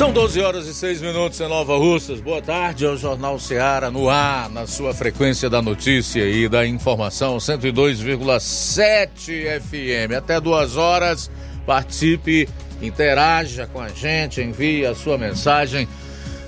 São 12 horas e 6 minutos em Nova Russas. Boa tarde ao Jornal Ceará no ar, na sua frequência da notícia e da informação 102,7 FM. Até duas horas, participe, interaja com a gente, envie a sua mensagem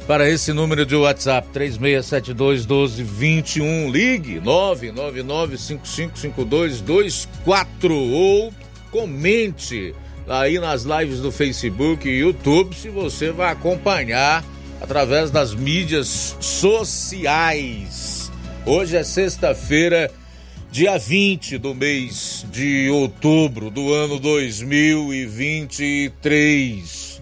para esse número de WhatsApp 3672 1221. Ligue 999 555224 ou comente aí nas lives do Facebook e YouTube, se você vai acompanhar através das mídias sociais. Hoje é sexta-feira, dia 20 do mês de outubro do ano 2023.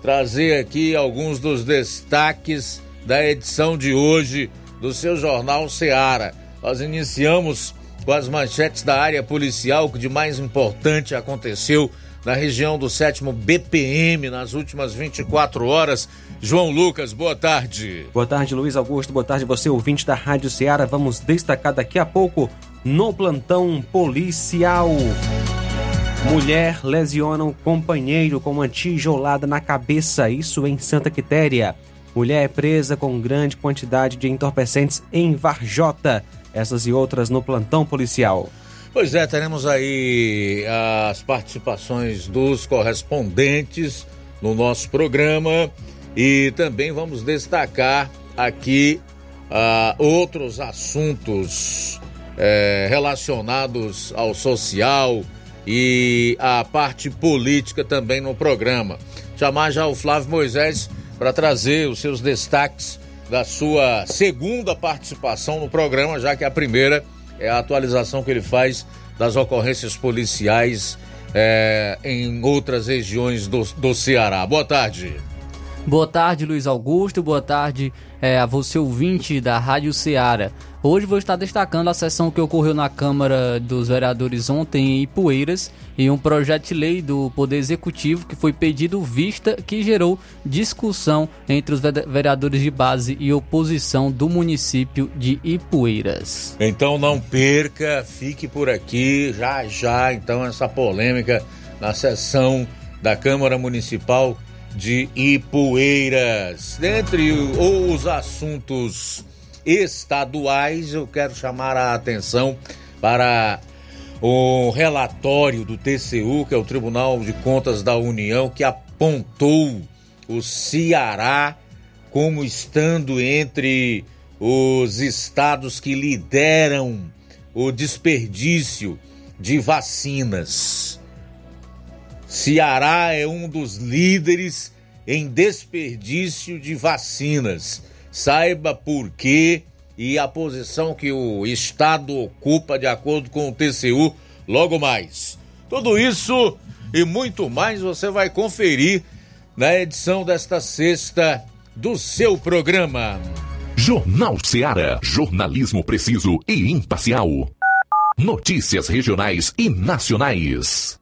Trazer aqui alguns dos destaques da edição de hoje do seu Jornal Seara. Nós iniciamos com as manchetes da área policial, o que de mais importante aconteceu na região do sétimo BPM nas últimas 24 horas. João Lucas, boa tarde. Boa tarde, Luiz Augusto. Boa tarde, você ouvinte da Rádio Ceará. Vamos destacar daqui a pouco no plantão policial. Mulher lesiona um companheiro com uma tijolada na cabeça, isso em Santa Quitéria. Mulher é presa com grande quantidade de entorpecentes em Varjota. Essas e outras no plantão policial. Pois é, teremos aí as participações dos correspondentes no nosso programa e também vamos destacar aqui uh, outros assuntos uh, relacionados ao social e à parte política também no programa. Chamar já o Flávio Moisés para trazer os seus destaques da sua segunda participação no programa, já que a primeira é a atualização que ele faz das ocorrências policiais é, em outras regiões do, do Ceará. Boa tarde. Boa tarde, Luiz Augusto. Boa tarde é, a você, ouvinte da Rádio Ceará. Hoje vou estar destacando a sessão que ocorreu na Câmara dos Vereadores ontem em Ipueiras e um projeto de lei do Poder Executivo que foi pedido vista que gerou discussão entre os vereadores de base e oposição do município de Ipueiras. Então não perca, fique por aqui já já então essa polêmica na sessão da Câmara Municipal de Ipueiras. Dentre os assuntos estaduais, eu quero chamar a atenção para o relatório do TCU, que é o Tribunal de Contas da União, que apontou o Ceará como estando entre os estados que lideram o desperdício de vacinas. Ceará é um dos líderes em desperdício de vacinas saiba por quê e a posição que o Estado ocupa de acordo com o TCU logo mais. Tudo isso e muito mais você vai conferir na edição desta sexta do seu programa. Jornal Seara. Jornalismo preciso e imparcial. Notícias regionais e nacionais.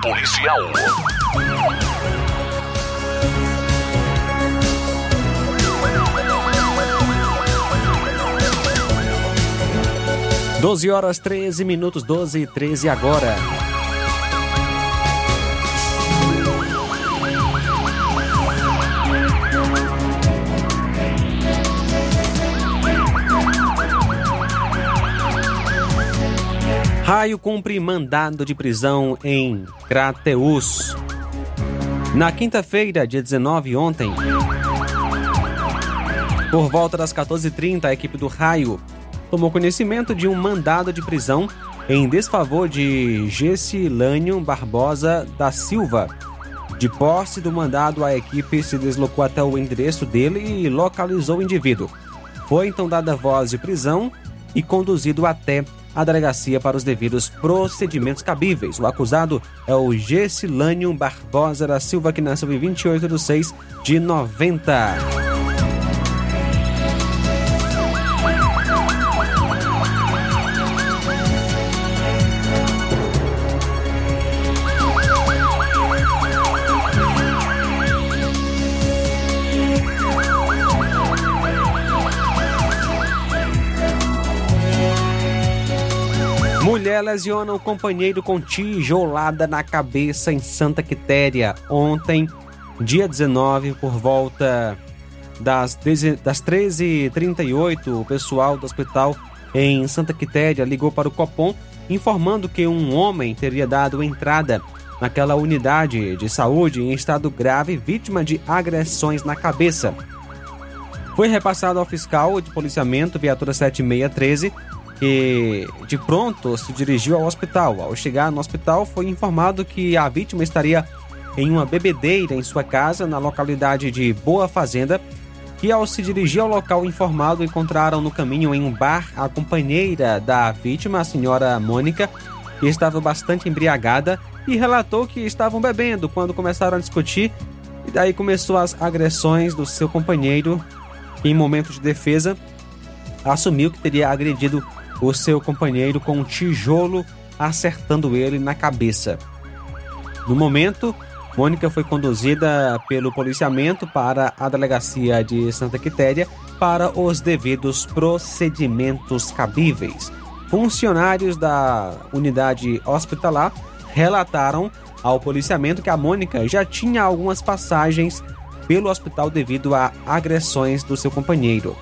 policial. Doze horas 13 minutos, 12 e 13 agora. Raio cumpre mandado de prisão em Crateus. Na quinta-feira, dia 19, ontem, por volta das 14h30, a equipe do Raio tomou conhecimento de um mandado de prisão em desfavor de Gessilânio Barbosa da Silva. De posse do mandado, a equipe se deslocou até o endereço dele e localizou o indivíduo. Foi então dada voz de prisão e conduzido até a delegacia para os devidos procedimentos cabíveis. O acusado é o Gessilânio Barbosa da Silva, que nasceu em 28 de 6 de 90. Lesiona o companheiro com tijolada na cabeça em Santa Quitéria. Ontem, dia 19, por volta das, das 13h38, o pessoal do hospital em Santa Quitéria ligou para o Copom informando que um homem teria dado entrada naquela unidade de saúde em estado grave, vítima de agressões na cabeça. Foi repassado ao fiscal de policiamento, viatura 7613, que de pronto se dirigiu ao hospital. Ao chegar no hospital, foi informado que a vítima estaria em uma bebedeira em sua casa na localidade de Boa Fazenda. E ao se dirigir ao local informado, encontraram no caminho em um bar a companheira da vítima, a senhora Mônica, que estava bastante embriagada e relatou que estavam bebendo quando começaram a discutir. E daí começou as agressões do seu companheiro, que em momento de defesa assumiu que teria agredido o seu companheiro com um tijolo acertando ele na cabeça. No momento, Mônica foi conduzida pelo policiamento para a delegacia de Santa Quitéria para os devidos procedimentos cabíveis. Funcionários da unidade hospitalar relataram ao policiamento que a Mônica já tinha algumas passagens pelo hospital devido a agressões do seu companheiro.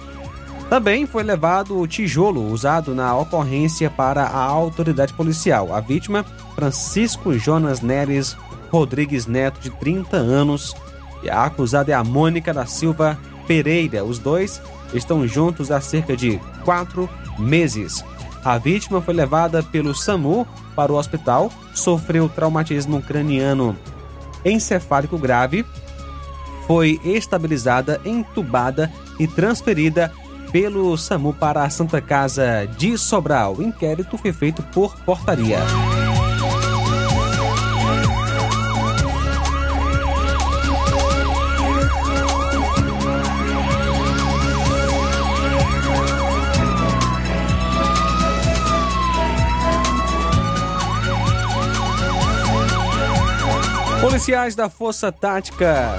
Também foi levado o tijolo usado na ocorrência para a autoridade policial. A vítima, Francisco Jonas Neres Rodrigues Neto, de 30 anos, e a acusada é a Mônica da Silva Pereira. Os dois estão juntos há cerca de quatro meses. A vítima foi levada pelo SAMU para o hospital, sofreu traumatismo craniano encefálico grave, foi estabilizada, entubada e transferida pelo SAMU para a Santa Casa de Sobral. O inquérito foi feito por portaria. Policiais da Força Tática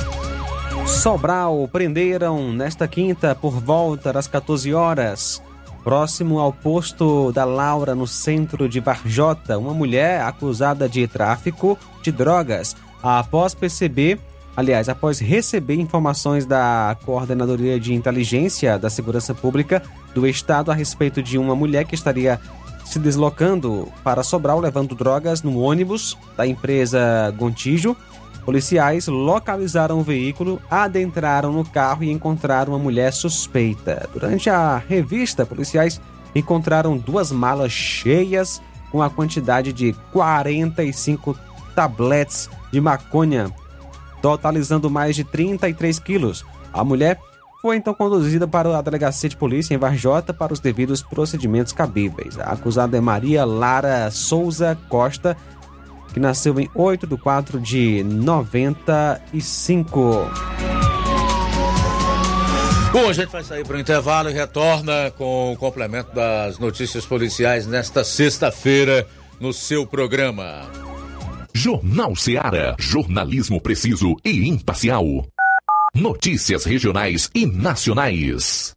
Sobral prenderam nesta quinta por volta das 14 horas, próximo ao posto da Laura no centro de Varjota, uma mulher acusada de tráfico de drogas após perceber, aliás, após receber informações da Coordenadoria de Inteligência da Segurança Pública do Estado a respeito de uma mulher que estaria se deslocando para Sobral levando drogas no ônibus da empresa Gontijo. Policiais localizaram o veículo, adentraram no carro e encontraram uma mulher suspeita. Durante a revista, policiais encontraram duas malas cheias com a quantidade de 45 tabletes de maconha, totalizando mais de 33 quilos. A mulher foi então conduzida para a delegacia de polícia em Varjota para os devidos procedimentos cabíveis. A acusada é Maria Lara Souza Costa, que nasceu em 8 de 4 de 95. Bom, a gente vai sair para o intervalo e retorna com o complemento das notícias policiais nesta sexta-feira no seu programa. Jornal Seara. Jornalismo preciso e imparcial. Notícias regionais e nacionais.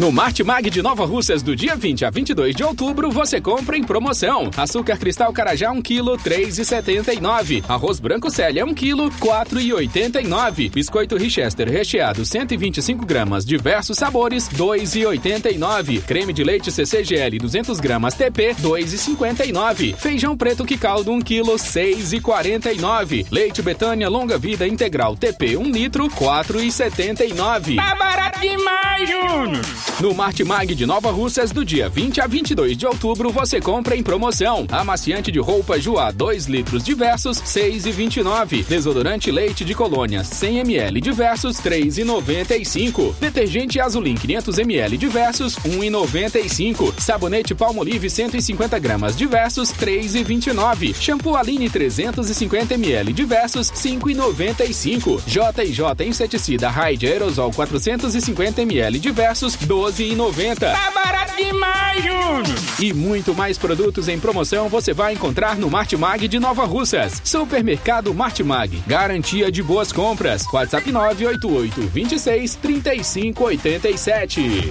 No Martimag de Nova Russas, do dia 20 a 22 de outubro, você compra em promoção. Açúcar cristal Carajá 1 kg, 3,79. Arroz branco Célia 1 kg, 4,89. Biscoito Richester recheado 125 gramas, diversos sabores, 2,89. Creme de leite CCGL 200 gramas TP, 2,59. Feijão preto que caldo 1 kg, 6,49. Leite Betânia longa vida integral TP 1 litro, 4,79. Tá barato demais, Júnior! No Martimag de Nova Russas, do dia 20 a 22 de outubro, você compra em promoção. Amaciante de roupa Joá 2 litros diversos, 6,29. Desodorante leite de colônia 100 ml diversos, 3,95. Detergente Azulim 500 ml diversos, 1,95. Sabonete Palmolive 150 gramas diversos, 3,29. Shampoo Aline 350 ml diversos, 5,95. J&J inseticida Raid Aerosol 450 ml diversos, 12,90. Tá barato demais, Júnior! E muito mais produtos em promoção você vai encontrar no Martimag de Nova Russas. Supermercado Martimag. Garantia de boas compras. WhatsApp 988 26 35 87.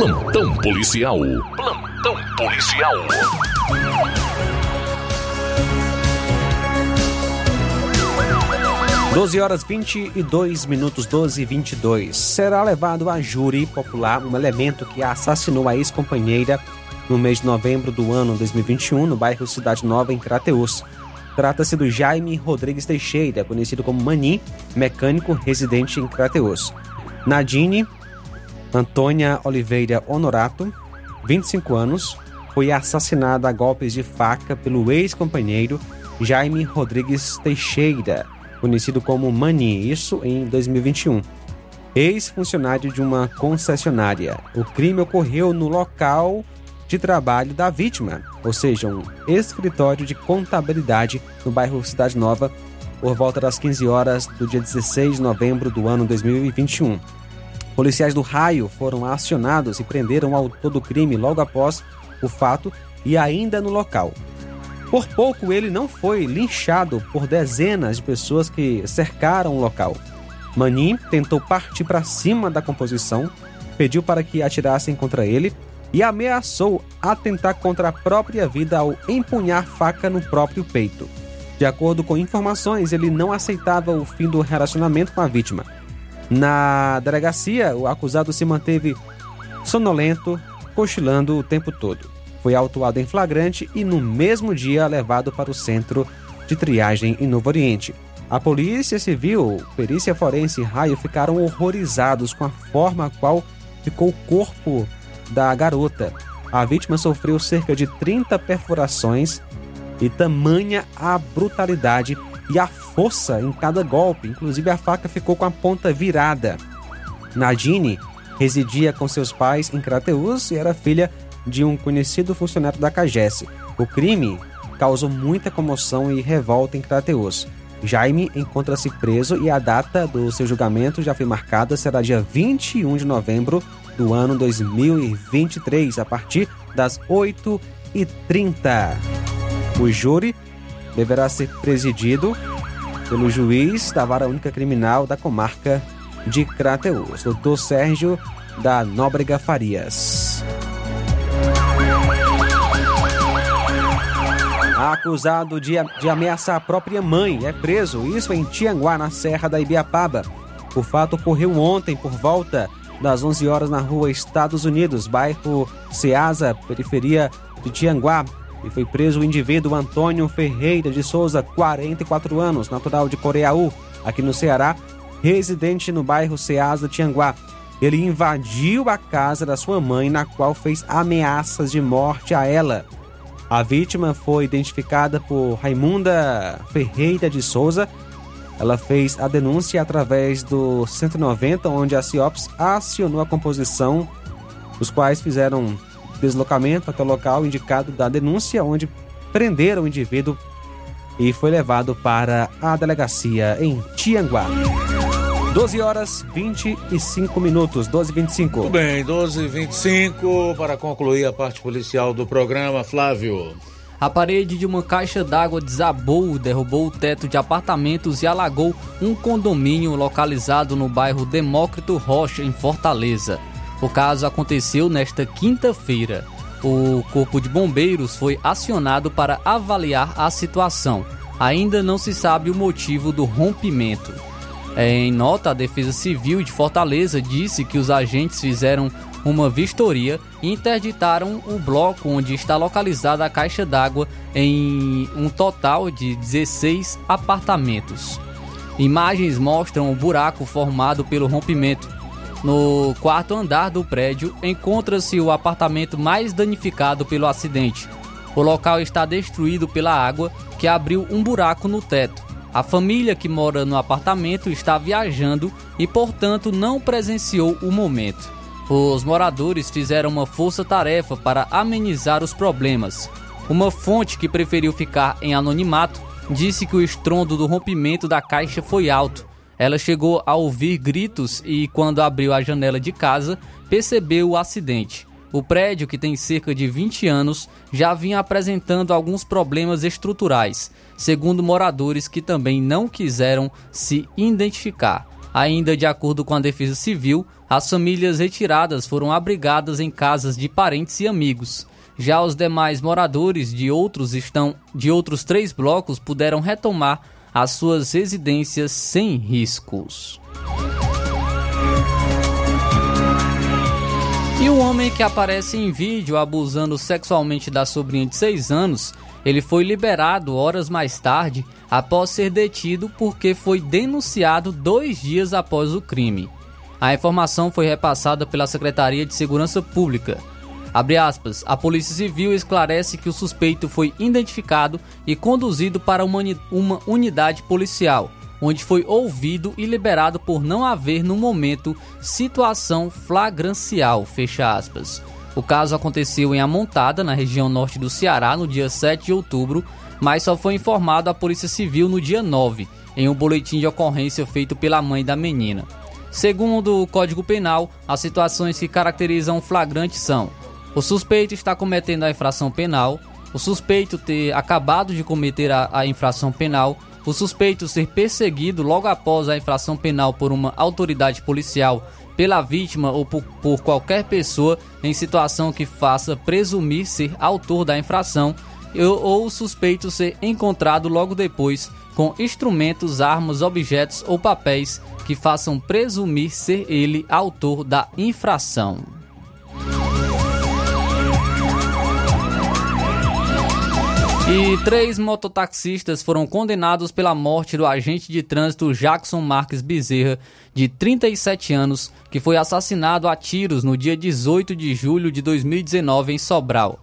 Plantão policial. Plantão policial. Doze horas 22 minutos 12 e 22. Será levado a júri popular um elemento que assassinou a ex-companheira no mês de novembro do ano 2021 no bairro Cidade Nova, em Crateus. Trata-se do Jaime Rodrigues Teixeira, conhecido como Mani, mecânico residente em Crateus. Nadine Antônia Oliveira Honorato, 25 anos, foi assassinada a golpes de faca pelo ex-companheiro Jaime Rodrigues Teixeira, conhecido como Mani, isso em 2021. Ex-funcionário de uma concessionária. O crime ocorreu no local de trabalho da vítima, ou seja, um escritório de contabilidade no bairro Cidade Nova, por volta das 15 horas do dia 16 de novembro do ano 2021. Policiais do raio foram acionados e prenderam o autor do crime logo após o fato e ainda no local. Por pouco ele não foi linchado por dezenas de pessoas que cercaram o local. Manin tentou partir para cima da composição, pediu para que atirassem contra ele e ameaçou atentar contra a própria vida ao empunhar faca no próprio peito. De acordo com informações, ele não aceitava o fim do relacionamento com a vítima. Na delegacia, o acusado se manteve sonolento, cochilando o tempo todo. Foi autuado em flagrante e no mesmo dia levado para o centro de triagem em Novo Oriente. A Polícia Civil, Perícia Forense e Raio ficaram horrorizados com a forma a qual ficou o corpo da garota. A vítima sofreu cerca de 30 perfurações e tamanha a brutalidade e a força em cada golpe, inclusive a faca ficou com a ponta virada. Nadine residia com seus pais em Crateus e era filha de um conhecido funcionário da Cagesse. O crime causou muita comoção e revolta em Crateus. Jaime encontra-se preso e a data do seu julgamento já foi marcada, será dia 21 de novembro do ano 2023, a partir das 8h30. O júri deverá ser presidido pelo juiz da Vara Única Criminal da comarca de Crateus, doutor Sérgio da Nóbrega Farias. Acusado de, de ameaçar a própria mãe é preso, isso em Tianguá, na Serra da Ibiapaba. O fato ocorreu ontem por volta das 11 horas na rua Estados Unidos, bairro Ceasa, periferia de Tianguá, e foi preso o indivíduo Antônio Ferreira de Souza, 44 anos, natural de Coreaú, aqui no Ceará, residente no bairro Ceasa Tianguá. Ele invadiu a casa da sua mãe, na qual fez ameaças de morte a ela. A vítima foi identificada por Raimunda Ferreira de Souza. Ela fez a denúncia através do 190, onde a CIOPS acionou a composição, os quais fizeram deslocamento até o local indicado da denúncia, onde prenderam o indivíduo e foi levado para a delegacia em Tianguá. 12 horas 25 minutos, 12 e 25. Tudo bem, 12 e 25 para concluir a parte policial do programa, Flávio. A parede de uma caixa d'água desabou, derrubou o teto de apartamentos e alagou um condomínio localizado no bairro Demócrito Rocha, em Fortaleza. O caso aconteceu nesta quinta-feira. O Corpo de Bombeiros foi acionado para avaliar a situação. Ainda não se sabe o motivo do rompimento. Em nota, a Defesa Civil de Fortaleza disse que os agentes fizeram uma vistoria e interditaram o bloco onde está localizada a caixa d'água em um total de 16 apartamentos. Imagens mostram o buraco formado pelo rompimento. No quarto andar do prédio encontra-se o apartamento mais danificado pelo acidente. O local está destruído pela água que abriu um buraco no teto. A família que mora no apartamento está viajando e, portanto, não presenciou o momento. Os moradores fizeram uma força-tarefa para amenizar os problemas. Uma fonte que preferiu ficar em anonimato disse que o estrondo do rompimento da caixa foi alto. Ela chegou a ouvir gritos e, quando abriu a janela de casa, percebeu o acidente. O prédio, que tem cerca de 20 anos, já vinha apresentando alguns problemas estruturais, segundo moradores que também não quiseram se identificar. Ainda de acordo com a Defesa Civil, as famílias retiradas foram abrigadas em casas de parentes e amigos. Já os demais moradores de outros estão de outros três blocos puderam retomar as suas residências sem riscos. E o homem que aparece em vídeo abusando sexualmente da sobrinha de 6 anos, ele foi liberado horas mais tarde após ser detido porque foi denunciado dois dias após o crime. A informação foi repassada pela Secretaria de Segurança Pública. Abre aspas, a Polícia Civil esclarece que o suspeito foi identificado e conduzido para uma unidade policial, onde foi ouvido e liberado por não haver no momento situação flagrancial, fecha aspas. O caso aconteceu em Amontada, na região norte do Ceará, no dia 7 de outubro, mas só foi informado à Polícia Civil no dia 9, em um boletim de ocorrência feito pela mãe da menina. Segundo o Código Penal, as situações que caracterizam o flagrante são o suspeito está cometendo a infração penal, o suspeito ter acabado de cometer a, a, infração penal, o suspeito ser perseguido logo após a infração penal por uma autoridade policial, pela vítima ou por, por qualquer pessoa em situação que faça presumir ser autor da infração, ou, ou o suspeito ser encontrado logo depois com instrumentos, armas, objetos ou papéis que façam presumir ser ele autor da infração. E três mototaxistas foram condenados pela morte do agente de trânsito Jackson Marques Bezerra, de 37 anos, que foi assassinado a tiros no dia 18 de julho de 2019 em Sobral.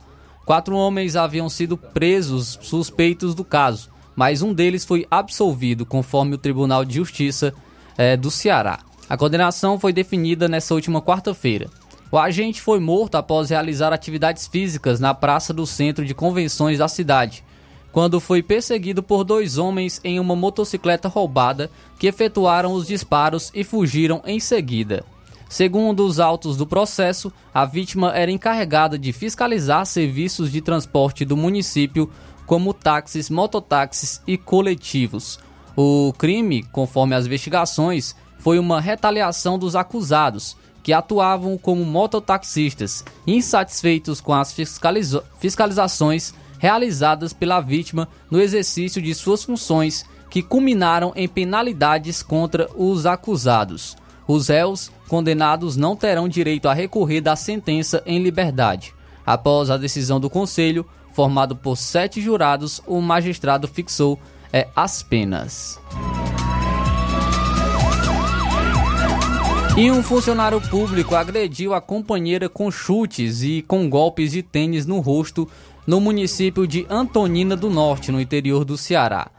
Quatro homens haviam sido presos suspeitos do caso, mas um deles foi absolvido, conforme o Tribunal de Justiça é, do Ceará. A condenação foi definida nesta última quarta-feira. O agente foi morto após realizar atividades físicas na praça do centro de convenções da cidade, quando foi perseguido por dois homens em uma motocicleta roubada que efetuaram os disparos e fugiram em seguida. Segundo os autos do processo, a vítima era encarregada de fiscalizar serviços de transporte do município, como táxis, mototáxis e coletivos. O crime, conforme as investigações, foi uma retaliação dos acusados, que atuavam como mototaxistas, insatisfeitos com as fiscaliza fiscalizações realizadas pela vítima no exercício de suas funções, que culminaram em penalidades contra os acusados. Os réus condenados não terão direito a recorrer da sentença em liberdade. Após a decisão do Conselho, formado por sete jurados, o magistrado fixou é, as penas. E um funcionário público agrediu a companheira com chutes e com golpes de tênis no rosto no município de Antonina do Norte, no interior do Ceará,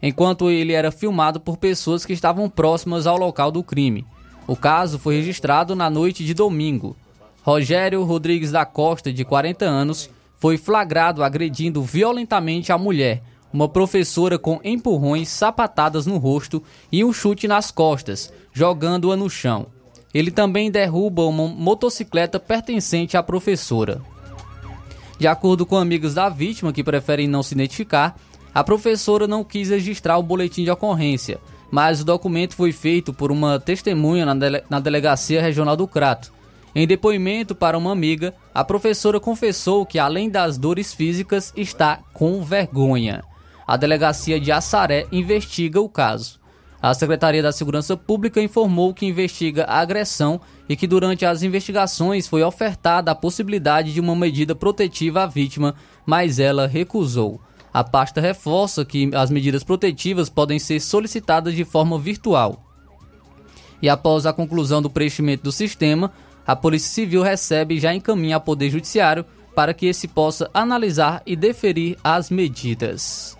enquanto ele era filmado por pessoas que estavam próximas ao local do crime. O caso foi registrado na noite de domingo. Rogério Rodrigues da Costa, de 40 anos, foi flagrado agredindo violentamente a mulher, uma professora com empurrões, sapatadas no rosto e um chute nas costas, jogando-a no chão. Ele também derruba uma motocicleta pertencente à professora. De acordo com amigos da vítima que preferem não se identificar, a professora não quis registrar o boletim de ocorrência, mas o documento foi feito por uma testemunha na, dele na Delegacia Regional do Crato. Em depoimento para uma amiga, a professora confessou que, além das dores físicas, está com vergonha. A delegacia de Assaré investiga o caso. A Secretaria da Segurança Pública informou que investiga a agressão e que durante as investigações foi ofertada a possibilidade de uma medida protetiva à vítima, mas ela recusou. A pasta reforça que as medidas protetivas podem ser solicitadas de forma virtual. E após a conclusão do preenchimento do sistema, a Polícia Civil recebe e já encaminha ao Poder Judiciário para que esse possa analisar e deferir as medidas.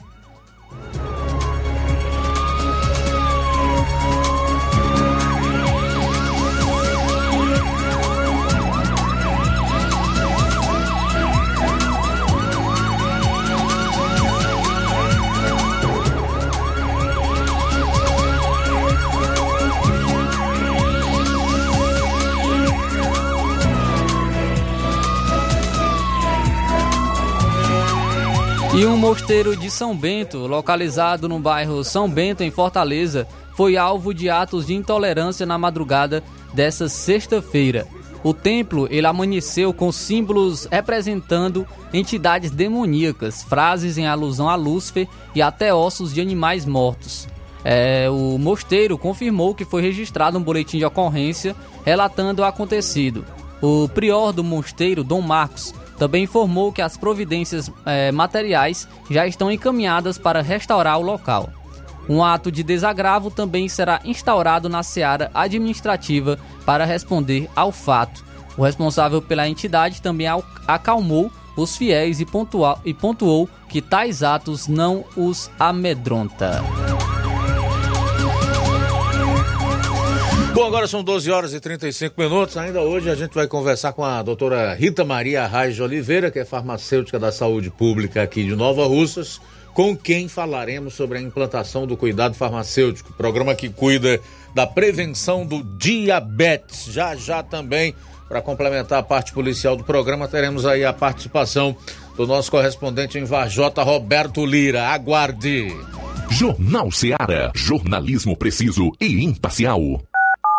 E um mosteiro de São Bento, localizado no bairro São Bento, em Fortaleza, foi alvo de atos de intolerância na madrugada dessa sexta-feira. O templo ele amanheceu com símbolos representando entidades demoníacas, frases em alusão a Lúcifer e até ossos de animais mortos. É, o mosteiro confirmou que foi registrado um boletim de ocorrência relatando o acontecido. O prior do mosteiro, Dom Marcos, também informou que as providências eh, materiais já estão encaminhadas para restaurar o local. Um ato de desagravo também será instaurado na seara administrativa para responder ao fato. O responsável pela entidade também acalmou os fiéis e, pontuou, e pontuou que tais atos não os amedronta. Bom, agora são 12 horas e 35 minutos. Ainda hoje a gente vai conversar com a doutora Rita Maria Raiz Oliveira, que é farmacêutica da saúde pública aqui de Nova Russas, com quem falaremos sobre a implantação do cuidado farmacêutico, programa que cuida da prevenção do diabetes. Já já também, para complementar a parte policial do programa, teremos aí a participação do nosso correspondente em Varjota, Roberto Lira. Aguarde! Jornal Seara. Jornalismo preciso e imparcial.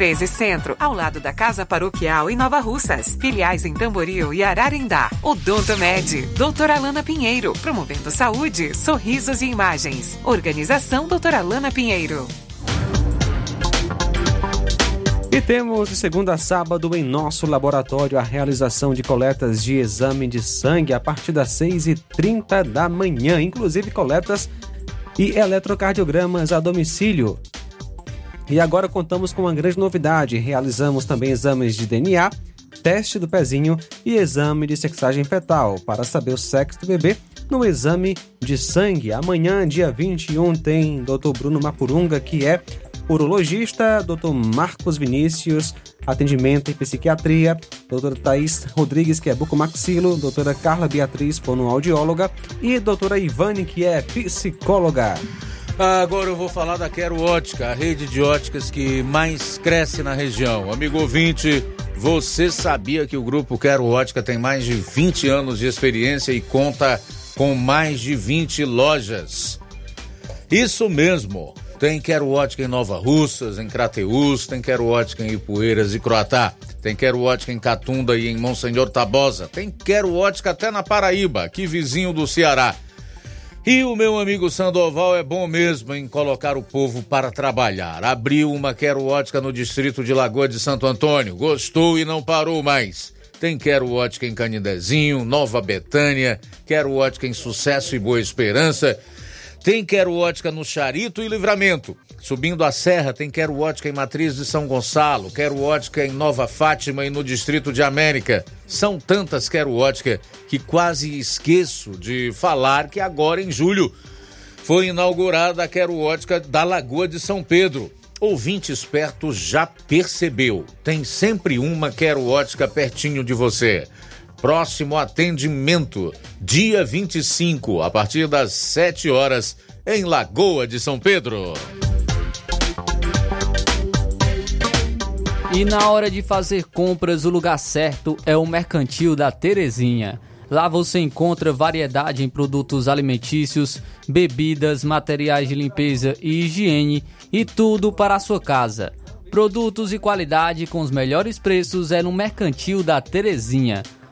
1213 Centro, ao lado da Casa Paroquial em Nova Russas. Filiais em Tamboril e Ararindá. Odonto Med, doutora Alana Pinheiro, promovendo saúde, sorrisos e imagens. Organização doutora Alana Pinheiro. E temos de segunda a sábado em nosso laboratório a realização de coletas de exame de sangue a partir das 6h30 da manhã, inclusive coletas e eletrocardiogramas a domicílio. E agora contamos com uma grande novidade: realizamos também exames de DNA, teste do pezinho e exame de sexagem fetal para saber o sexo do bebê no exame de sangue. Amanhã, dia 21, tem Dr. Bruno Mapurunga, que é urologista, Dr. Marcos Vinícius, atendimento em psiquiatria, doutora Thaís Rodrigues, que é bucomaxilo, doutora Carla Beatriz, fonoaudióloga e doutora Ivane, que é psicóloga. Agora eu vou falar da Quero Ótica, a rede de óticas que mais cresce na região. Amigo ouvinte, você sabia que o grupo Quero Ótica tem mais de 20 anos de experiência e conta com mais de 20 lojas? Isso mesmo. Tem Quero Ótica em Nova Russas, em Crateús, tem Quero Ótica em Ipueiras e Croatá, tem Quero Ótica em Catunda e em Monsenhor Tabosa, tem Quero Ótica até na Paraíba, aqui vizinho do Ceará. E o meu amigo Sandoval é bom mesmo em colocar o povo para trabalhar. Abriu uma Quero Ótica no distrito de Lagoa de Santo Antônio, gostou e não parou mais. Tem Quero Ótica em Canidezinho, Nova Betânia, Quero Ótica em Sucesso e Boa Esperança tem Quero Ótica no Charito e Livramento. Subindo a serra, tem Quero Ótica em Matriz de São Gonçalo, Quero Ótica em Nova Fátima e no Distrito de América. São tantas Quero Ótica que quase esqueço de falar que agora em julho foi inaugurada a Quero Ótica da Lagoa de São Pedro. Ouvinte esperto já percebeu, tem sempre uma Quero Ótica pertinho de você. Próximo atendimento, dia 25, a partir das 7 horas, em Lagoa de São Pedro. E na hora de fazer compras, o lugar certo é o Mercantil da Terezinha. Lá você encontra variedade em produtos alimentícios, bebidas, materiais de limpeza e higiene e tudo para a sua casa. Produtos e qualidade com os melhores preços é no Mercantil da Terezinha.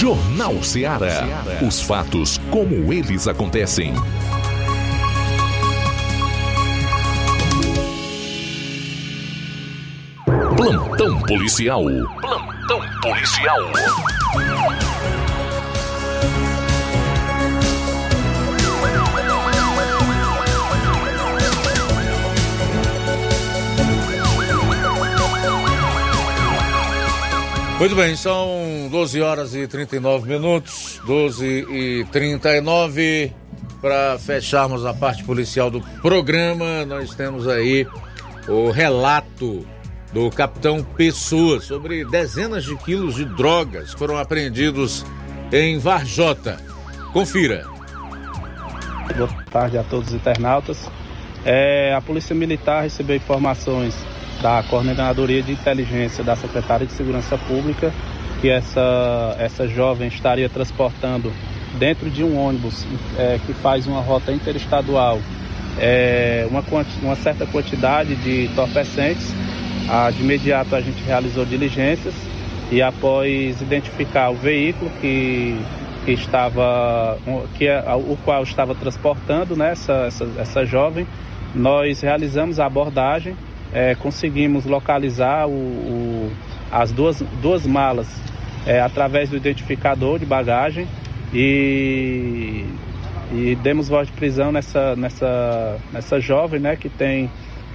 Jornal Ceará. Os fatos como eles acontecem. Plantão policial. Plantão policial. Muito bem, são 12 horas e 39 minutos, 12 e 39. Para fecharmos a parte policial do programa, nós temos aí o relato do capitão Pessoa sobre dezenas de quilos de drogas que foram apreendidos em Varjota. Confira. Boa tarde a todos os internautas. É, a Polícia Militar recebeu informações da Coordenadoria de Inteligência da Secretaria de Segurança Pública que essa, essa jovem estaria transportando dentro de um ônibus é, que faz uma rota interestadual é, uma, uma certa quantidade de entorpecentes. Ah, de imediato a gente realizou diligências e após identificar o veículo que, que estava, que é, o qual estava transportando né, essa, essa, essa jovem, nós realizamos a abordagem é, conseguimos localizar o, o, as duas, duas malas é, através do identificador de bagagem e, e demos voz de prisão nessa, nessa, nessa jovem né, que tem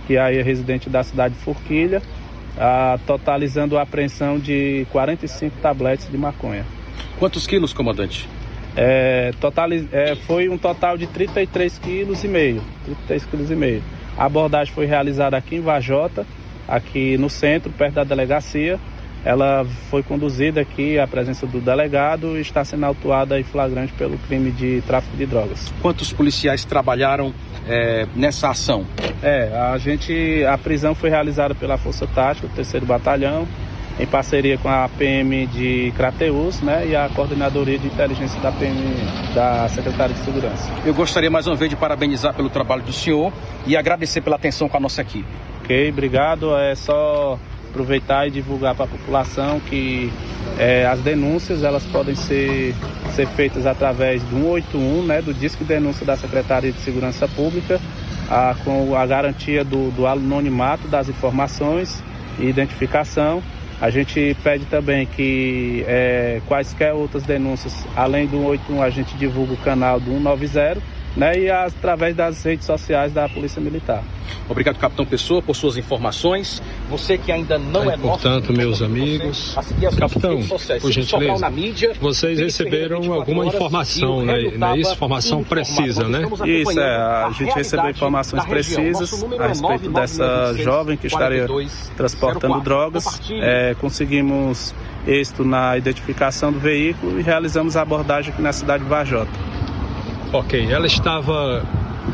que aí é residente da cidade de Forquilha, a, totalizando a apreensão de 45 tabletes de maconha. Quantos quilos, comandante? É, total, é, foi um total de 33 quilos e meio. 33 quilos e meio. A abordagem foi realizada aqui em Vajota, aqui no centro, perto da delegacia. Ela foi conduzida aqui à presença do delegado e está sendo autuada em flagrante pelo crime de tráfico de drogas. Quantos policiais trabalharam é, nessa ação? É, a gente, a prisão foi realizada pela Força Tática, o terceiro batalhão, em parceria com a PM de Crateus né, e a Coordenadoria de Inteligência da PM da Secretaria de Segurança. Eu gostaria mais uma vez de parabenizar pelo trabalho do senhor e agradecer pela atenção com a nossa equipe. Ok, obrigado. É só aproveitar e divulgar para a população que é, as denúncias elas podem ser, ser feitas através do 181, né, do Disque Denúncia da Secretaria de Segurança Pública, a, com a garantia do, do anonimato das informações e identificação A gente pede também que é, quaisquer outras denúncias, além do 81, a gente divulga o canal do 190 né, e através das redes sociais da Polícia Militar. Obrigado, Capitão Pessoa, por suas informações. Você que ainda não é, é Portanto, meus amigos, Capitão, por gentileza, mídia, vocês receberam alguma informação, né? Não é isso? Informação precisa, né? Isso, é. A gente recebeu informações precisas a respeito dessa jovem que estaria transportando drogas. É, conseguimos êxito na identificação do veículo e realizamos a abordagem aqui na cidade de Vajota. Ok, ela estava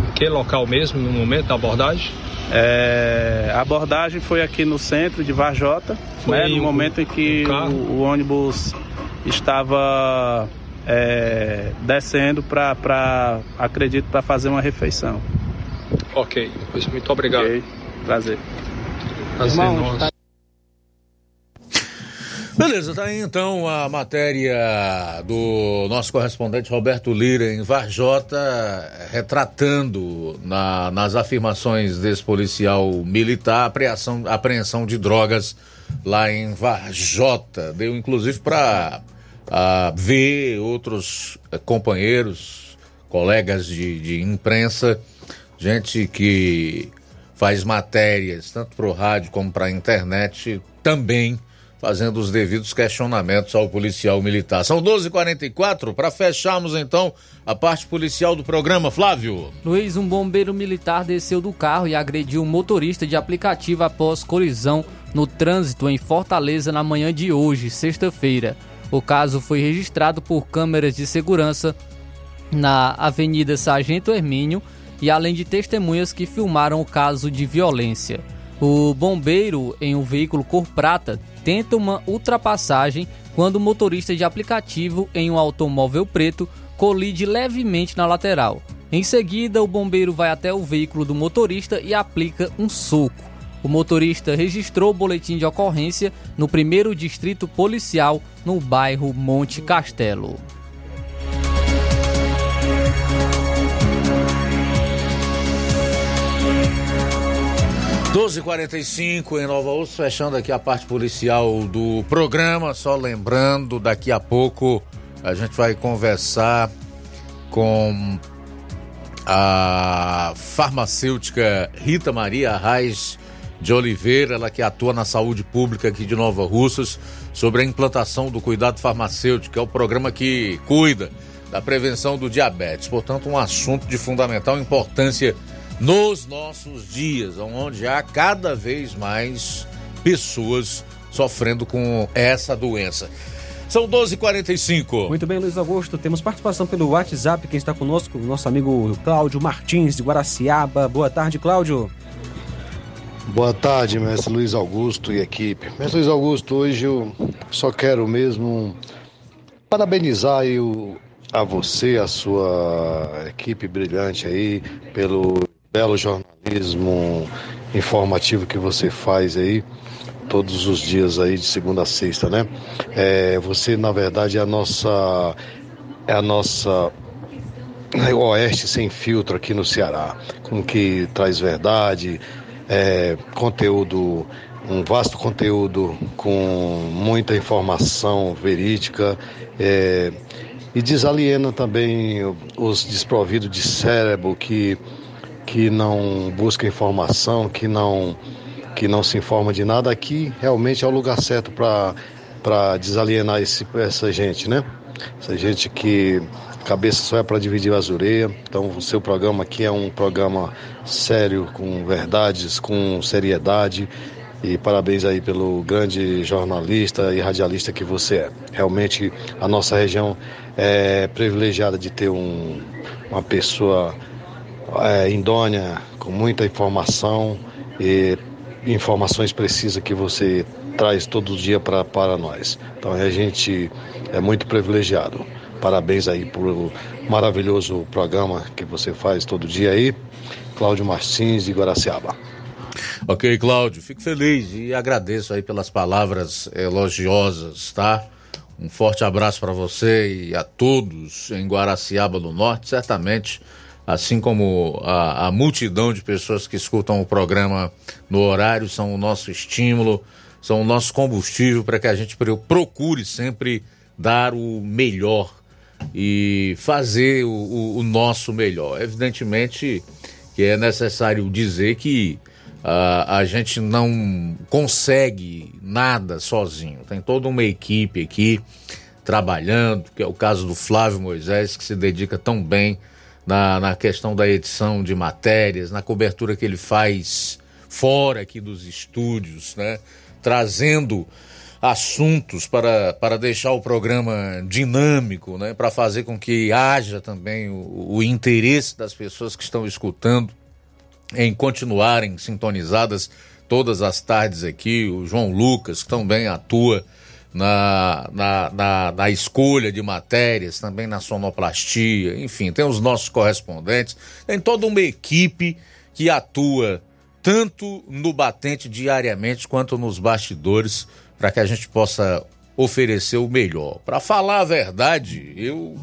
em que local mesmo no momento da abordagem? É, a abordagem foi aqui no centro de Varjota, né, no momento em que o, o, ônibus estava é, descendo para, acredito, para fazer uma refeição. Ok, muito obrigado. Okay. Prazer. Prazer Irmão, tá Beleza, tá aí então a matéria do nosso correspondente Roberto Lira em Varjota, retratando na, nas afirmações desse policial militar a apreensão, a apreensão de drogas lá em Varjota. Deu inclusive para ver outros eh, companheiros, colegas de, de imprensa, gente que faz matérias tanto para o rádio como para a internet também fazendo os devidos questionamentos ao policial militar. São 12h44, para fecharmos então a parte policial do programa. Flávio. Luiz, um bombeiro militar desceu do carro e agrediu um motorista de aplicativo após colisão no trânsito em Fortaleza na manhã de hoje, sexta-feira. O caso foi registrado por câmeras de segurança na Avenida Sargento Hermínio e além de testemunhas que filmaram o caso de violência. O bombeiro em um veículo cor prata tenta uma ultrapassagem quando o motorista de aplicativo em um automóvel preto colide levemente na lateral. Em seguida, o bombeiro vai até o veículo do motorista e aplica um soco. O motorista registrou o boletim de ocorrência no primeiro distrito policial no bairro Monte Castelo. 12:45 em Nova Urso, fechando aqui a parte policial do programa. Só lembrando, daqui a pouco a gente vai conversar com a farmacêutica Rita Maria Reis de Oliveira, ela que atua na saúde pública aqui de Nova Russas, sobre a implantação do cuidado farmacêutico, que é o programa que cuida da prevenção do diabetes. Portanto, um assunto de fundamental importância nos nossos dias, onde há cada vez mais pessoas sofrendo com essa doença. São 12h45. Muito bem, Luiz Augusto. Temos participação pelo WhatsApp. Quem está conosco? Nosso amigo Cláudio Martins, de Guaraciaba. Boa tarde, Cláudio. Boa tarde, mestre Luiz Augusto e equipe. Mestre Luiz Augusto, hoje eu só quero mesmo parabenizar o, a você, a sua equipe brilhante aí, pelo belo jornalismo informativo que você faz aí todos os dias aí de segunda a sexta, né? É, você na verdade é a nossa é a nossa Oeste sem filtro aqui no Ceará, como que traz verdade, é, conteúdo, um vasto conteúdo com muita informação verídica é, e desaliena também os desprovidos de cérebro que que não busca informação, que não, que não se informa de nada, aqui realmente é o lugar certo para desalienar esse, essa gente, né? Essa gente que cabeça só é para dividir as ureias. Então, o seu programa aqui é um programa sério, com verdades, com seriedade. E parabéns aí pelo grande jornalista e radialista que você é. Realmente a nossa região é privilegiada de ter um, uma pessoa é, indônia, com muita informação e informações precisas que você traz todo dia pra, para nós. Então a gente é muito privilegiado. Parabéns aí por maravilhoso programa que você faz todo dia aí. Cláudio Martins de Guaraciaba. Ok, Cláudio, fico feliz e agradeço aí pelas palavras elogiosas, tá? Um forte abraço para você e a todos em Guaraciaba do Norte. Certamente assim como a, a, multidão de pessoas que escutam o programa no horário, são o nosso estímulo são o nosso combustível para que a gente procure sempre dar o melhor e fazer o, o, o nosso melhor. Evidentemente que é necessário dizer que uh, a gente não consegue nada sozinho. Tem toda uma equipe aqui trabalhando, que é o caso do Flávio Moisés, que se dedica tão bem na, na questão da edição de matérias, na cobertura que ele faz fora aqui dos estúdios, né? Trazendo assuntos para, para deixar o programa dinâmico, né? Para fazer com que haja também o, o interesse das pessoas que estão escutando em continuarem sintonizadas todas as tardes aqui. O João Lucas também atua na, na, na, na, escolha de matérias, também na sonoplastia, enfim, tem os nossos correspondentes, tem toda uma equipe que atua tanto no batente diariamente quanto nos bastidores para que a gente possa oferecer o melhor. Para falar a verdade, eu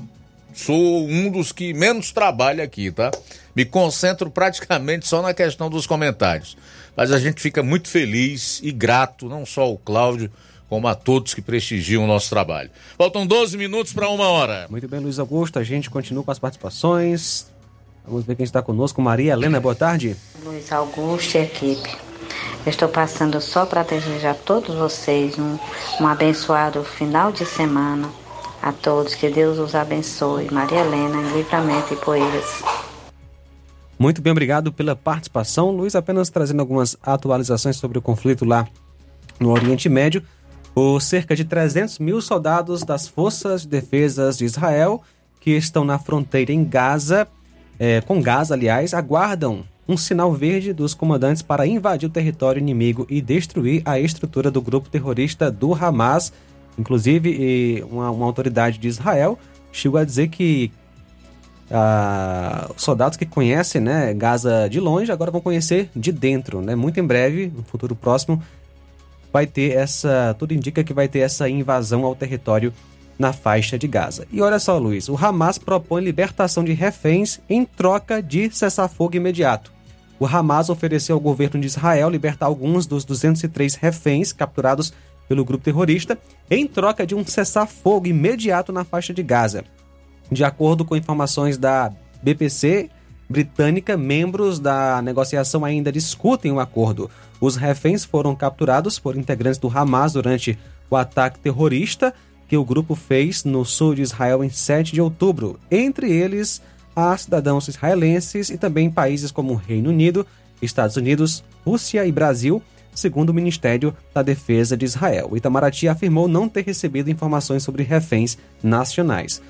sou um dos que menos trabalha aqui, tá? Me concentro praticamente só na questão dos comentários. Mas a gente fica muito feliz e grato, não só ao Cláudio, como a todos que prestigiam o nosso trabalho. Faltam 12 minutos para uma hora. Muito bem, Luiz Augusto. A gente continua com as participações. Vamos ver quem está conosco. Maria Helena, boa tarde. Luiz Augusto e equipe. Eu estou passando só para desejar a todos vocês um, um abençoado final de semana. A todos, que Deus os abençoe. Maria Helena, em Livramento e Poeiras. Muito bem, obrigado pela participação. Luiz, apenas trazendo algumas atualizações sobre o conflito lá no Oriente Médio. Os cerca de 300 mil soldados das Forças de Defesa de Israel, que estão na fronteira em Gaza, é, com Gaza, aliás, aguardam um sinal verde dos comandantes para invadir o território inimigo e destruir a estrutura do grupo terrorista do Hamas. Inclusive, uma, uma autoridade de Israel chegou a dizer que ah, soldados que conhecem né, Gaza de longe agora vão conhecer de dentro. Né? Muito em breve, no futuro próximo, vai ter essa. Tudo indica que vai ter essa invasão ao território na faixa de Gaza. E olha só, Luiz, o Hamas propõe libertação de reféns em troca de cessar-fogo imediato. O Hamas ofereceu ao governo de Israel libertar alguns dos 203 reféns capturados pelo grupo terrorista em troca de um cessar-fogo imediato na faixa de Gaza. De acordo com informações da BPC britânica, membros da negociação ainda discutem o acordo. Os reféns foram capturados por integrantes do Hamas durante o ataque terrorista que o grupo fez no sul de Israel em 7 de outubro, entre eles a cidadãos israelenses e também países como Reino Unido, Estados Unidos, Rússia e Brasil, segundo o Ministério da Defesa de Israel. O Itamaraty afirmou não ter recebido informações sobre reféns nacionais.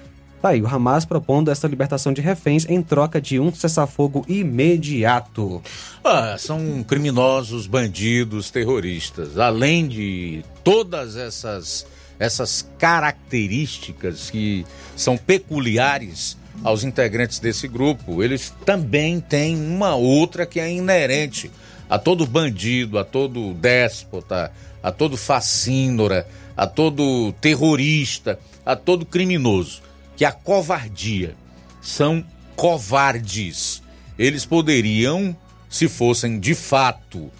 Tá aí, o Hamas propondo essa libertação de reféns em troca de um cessar-fogo imediato. Ah, são criminosos, bandidos, terroristas. Além de todas essas, essas características que são peculiares aos integrantes desse grupo, eles também têm uma outra que é inerente a todo bandido, a todo déspota, a todo facínora, a todo terrorista, a todo criminoso que a covardia são covardes. Eles poderiam, se fossem de fato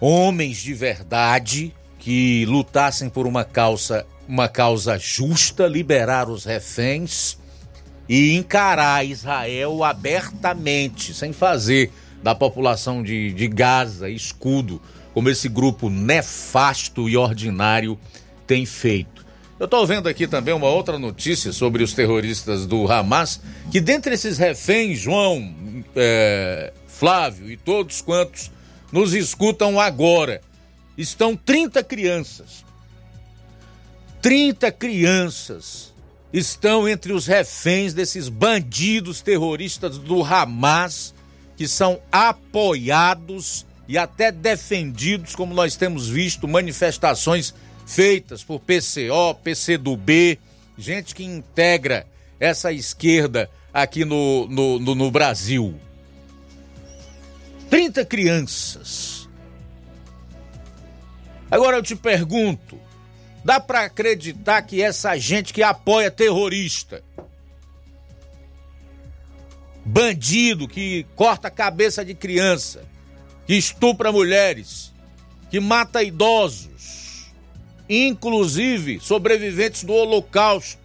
homens de verdade que lutassem por uma causa, uma causa justa, liberar os reféns e encarar Israel abertamente, sem fazer da população de, de Gaza escudo, como esse grupo nefasto e ordinário tem feito. Eu estou vendo aqui também uma outra notícia sobre os terroristas do Hamas, que dentre esses reféns, João, é, Flávio e todos quantos nos escutam agora, estão 30 crianças. 30 crianças estão entre os reféns desses bandidos terroristas do Hamas, que são apoiados e até defendidos, como nós temos visto manifestações feitas por PCO, PCdoB, gente que integra essa esquerda aqui no, no, no, no Brasil. 30 crianças. Agora eu te pergunto, dá para acreditar que essa gente que apoia terrorista, bandido que corta a cabeça de criança, que estupra mulheres, que mata idosos, inclusive sobreviventes do Holocausto,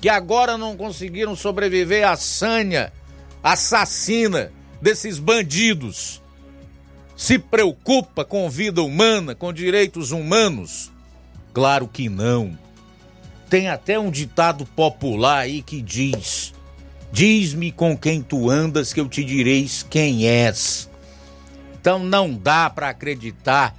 que agora não conseguiram sobreviver à sanha assassina desses bandidos, se preocupa com vida humana, com direitos humanos? Claro que não. Tem até um ditado popular aí que diz: Diz-me com quem tu andas, que eu te direis quem és. Então não dá para acreditar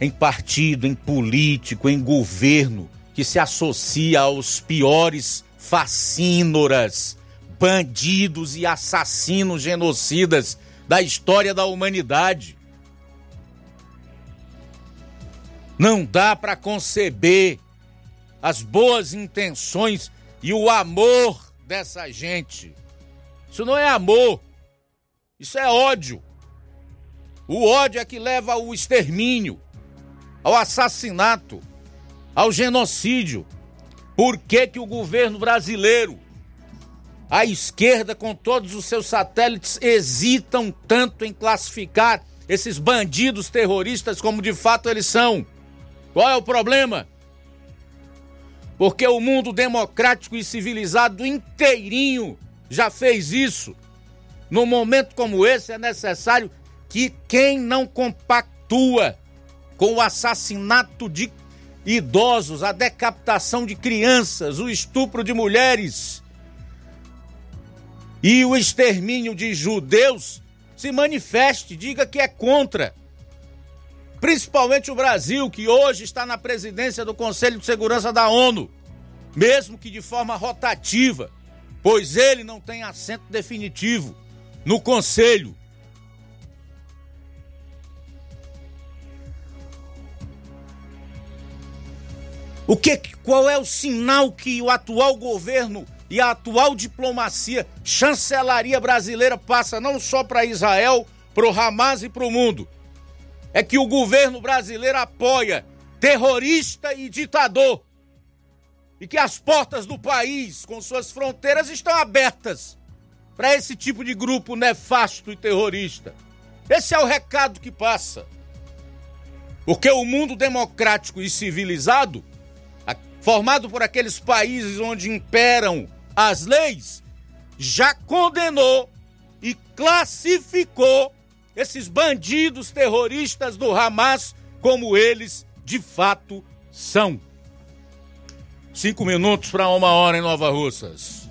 em partido, em político, em governo que se associa aos piores facínoras, bandidos e assassinos genocidas da história da humanidade. Não dá para conceber as boas intenções e o amor dessa gente. Isso não é amor, isso é ódio. O ódio é que leva ao extermínio, ao assassinato, ao genocídio. Por que, que o governo brasileiro, a esquerda com todos os seus satélites, hesitam tanto em classificar esses bandidos terroristas como de fato eles são? Qual é o problema? Porque o mundo democrático e civilizado inteirinho já fez isso. Num momento como esse é necessário que quem não compactua com o assassinato de idosos, a decapitação de crianças, o estupro de mulheres e o extermínio de judeus se manifeste, diga que é contra. Principalmente o Brasil, que hoje está na presidência do Conselho de Segurança da ONU, mesmo que de forma rotativa, pois ele não tem assento definitivo no Conselho. O que, qual é o sinal que o atual governo e a atual diplomacia, chancelaria brasileira passa não só para Israel, para o Hamas e para o mundo? é que o governo brasileiro apoia terrorista e ditador. E que as portas do país, com suas fronteiras, estão abertas para esse tipo de grupo nefasto e terrorista. Esse é o recado que passa. Porque o mundo democrático e civilizado, formado por aqueles países onde imperam as leis, já condenou e classificou esses bandidos terroristas do Hamas como eles de fato são. Cinco minutos para uma hora em Nova Russas.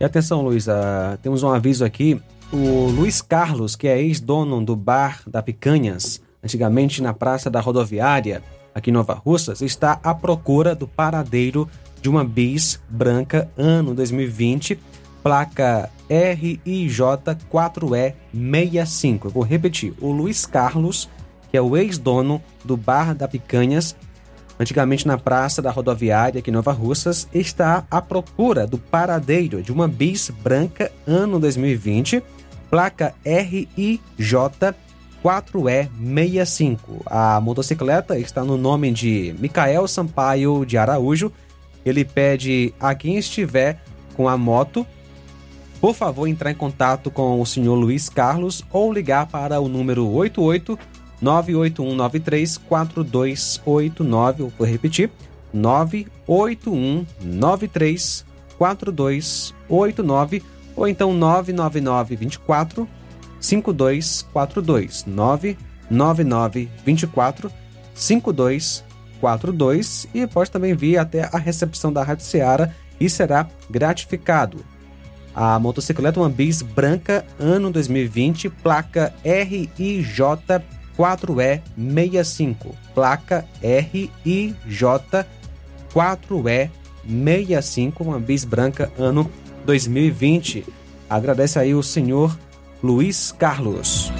E atenção, Luiz, uh, temos um aviso aqui. O Luiz Carlos, que é ex-dono do bar da Picanhas, antigamente na Praça da Rodoviária, aqui em Nova Russas, está à procura do paradeiro de uma bis branca ano 2020 placa RIJ4E65. Eu vou repetir. O Luiz Carlos, que é o ex-dono do Bar da Picanhas, antigamente na Praça da Rodoviária aqui em Nova Russas, está à procura do paradeiro de uma bis branca ano 2020, placa RIJ 4E65. A motocicleta está no nome de Micael Sampaio de Araújo. Ele pede a quem estiver com a moto por favor, entrar em contato com o senhor Luiz Carlos ou ligar para o número 88 98193 4289. Vou repetir: 98193 4289 ou então 999 24 5242 999 24 5242 e pode também vir até a recepção da Rádio Ceará e será gratificado. A motocicleta One Bis branca, ano 2020, placa RIJ 4E65. Placa RIJ 4E65, One Bis branca, ano 2020. Agradece aí o senhor Luiz Carlos.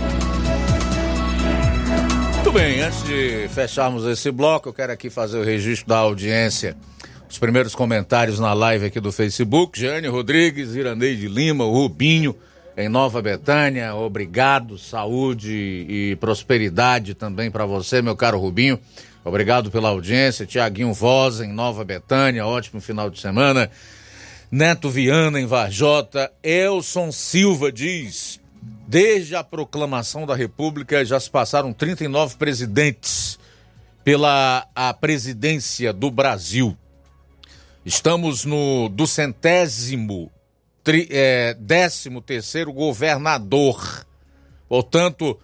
Muito bem, antes de fecharmos esse bloco, eu quero aqui fazer o registro da audiência os primeiros comentários na live aqui do Facebook. Jane Rodrigues, Iraneide Lima, o Rubinho em Nova Betânia. Obrigado, saúde e prosperidade também para você, meu caro Rubinho. Obrigado pela audiência. Tiaguinho Voz em Nova Betânia, ótimo final de semana. Neto Viana em Varjota. Elson Silva diz: Desde a proclamação da República já se passaram 39 presidentes pela a presidência do Brasil. Estamos no do centésimo, tri, é, décimo terceiro governador. Portanto,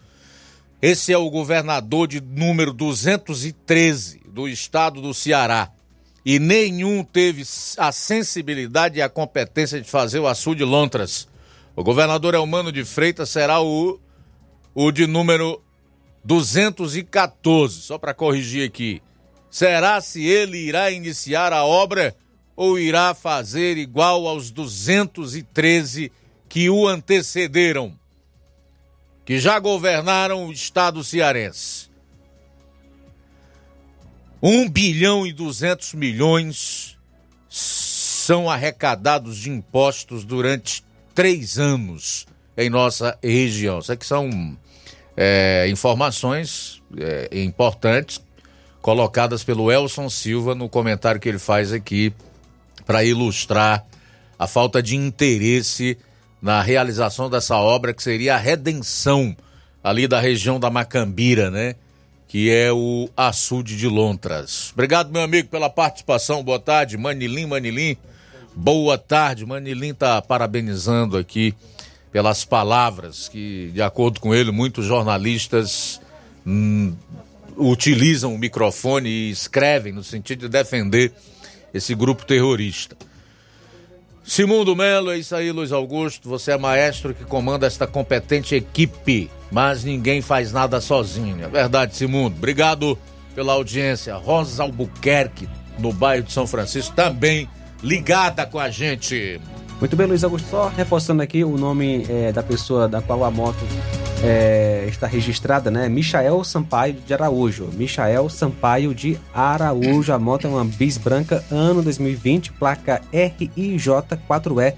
esse é o governador de número 213 do estado do Ceará. E nenhum teve a sensibilidade e a competência de fazer o açude Lontras. O governador Elmano de Freitas será o, o de número 214, só para corrigir aqui. Será se ele irá iniciar a obra ou irá fazer igual aos 213 que o antecederam, que já governaram o estado cearense? 1 bilhão e 200 milhões são arrecadados de impostos durante três anos em nossa região. Isso aqui são é, informações é, importantes colocadas pelo Elson Silva no comentário que ele faz aqui para ilustrar a falta de interesse na realização dessa obra que seria a redenção ali da região da Macambira, né? Que é o açude de Lontras. Obrigado, meu amigo, pela participação. Boa tarde, Manilim, Manilim. Boa tarde, Manilim tá parabenizando aqui pelas palavras que, de acordo com ele, muitos jornalistas hum, utilizam o microfone e escrevem no sentido de defender esse grupo terrorista. Simundo Melo, é isso aí, Luiz Augusto. Você é maestro que comanda esta competente equipe, mas ninguém faz nada sozinho. É verdade, Simundo. Obrigado pela audiência. Rosa Albuquerque, no bairro de São Francisco, também ligada com a gente. Muito bem, Luiz Augusto. Só reforçando aqui o nome é, da pessoa da qual a moto é, está registrada, né? Michael Sampaio de Araújo. Michael Sampaio de Araújo. A moto é uma bis branca, ano 2020, placa RIJ4E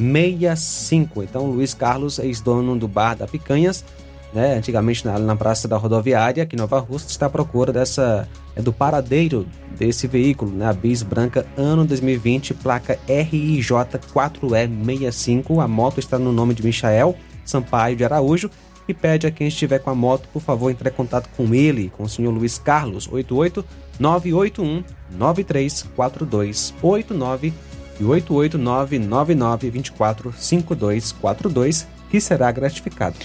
65. Então, Luiz Carlos, ex-dono do bar da Picanhas, né? Antigamente na, na Praça da Rodoviária, aqui em Nova Rússia, está à procura dessa é do paradeiro desse veículo, né? A bis branca ano 2020, placa RIJ4E65. A moto está no nome de Michael Sampaio de Araújo e pede a quem estiver com a moto, por favor, entrar em contato com ele, com o senhor Luiz Carlos, 88 981 9342 89 e 889 24 5242, que será gratificado.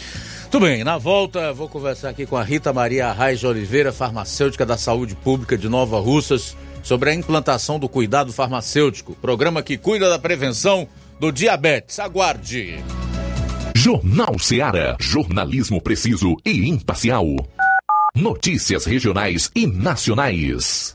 Muito bem, na volta vou conversar aqui com a Rita Maria Arraes de Oliveira, farmacêutica da Saúde Pública de Nova Russas, sobre a implantação do cuidado farmacêutico, programa que cuida da prevenção do diabetes. Aguarde! Jornal Seara. Jornalismo preciso e imparcial. Notícias regionais e nacionais.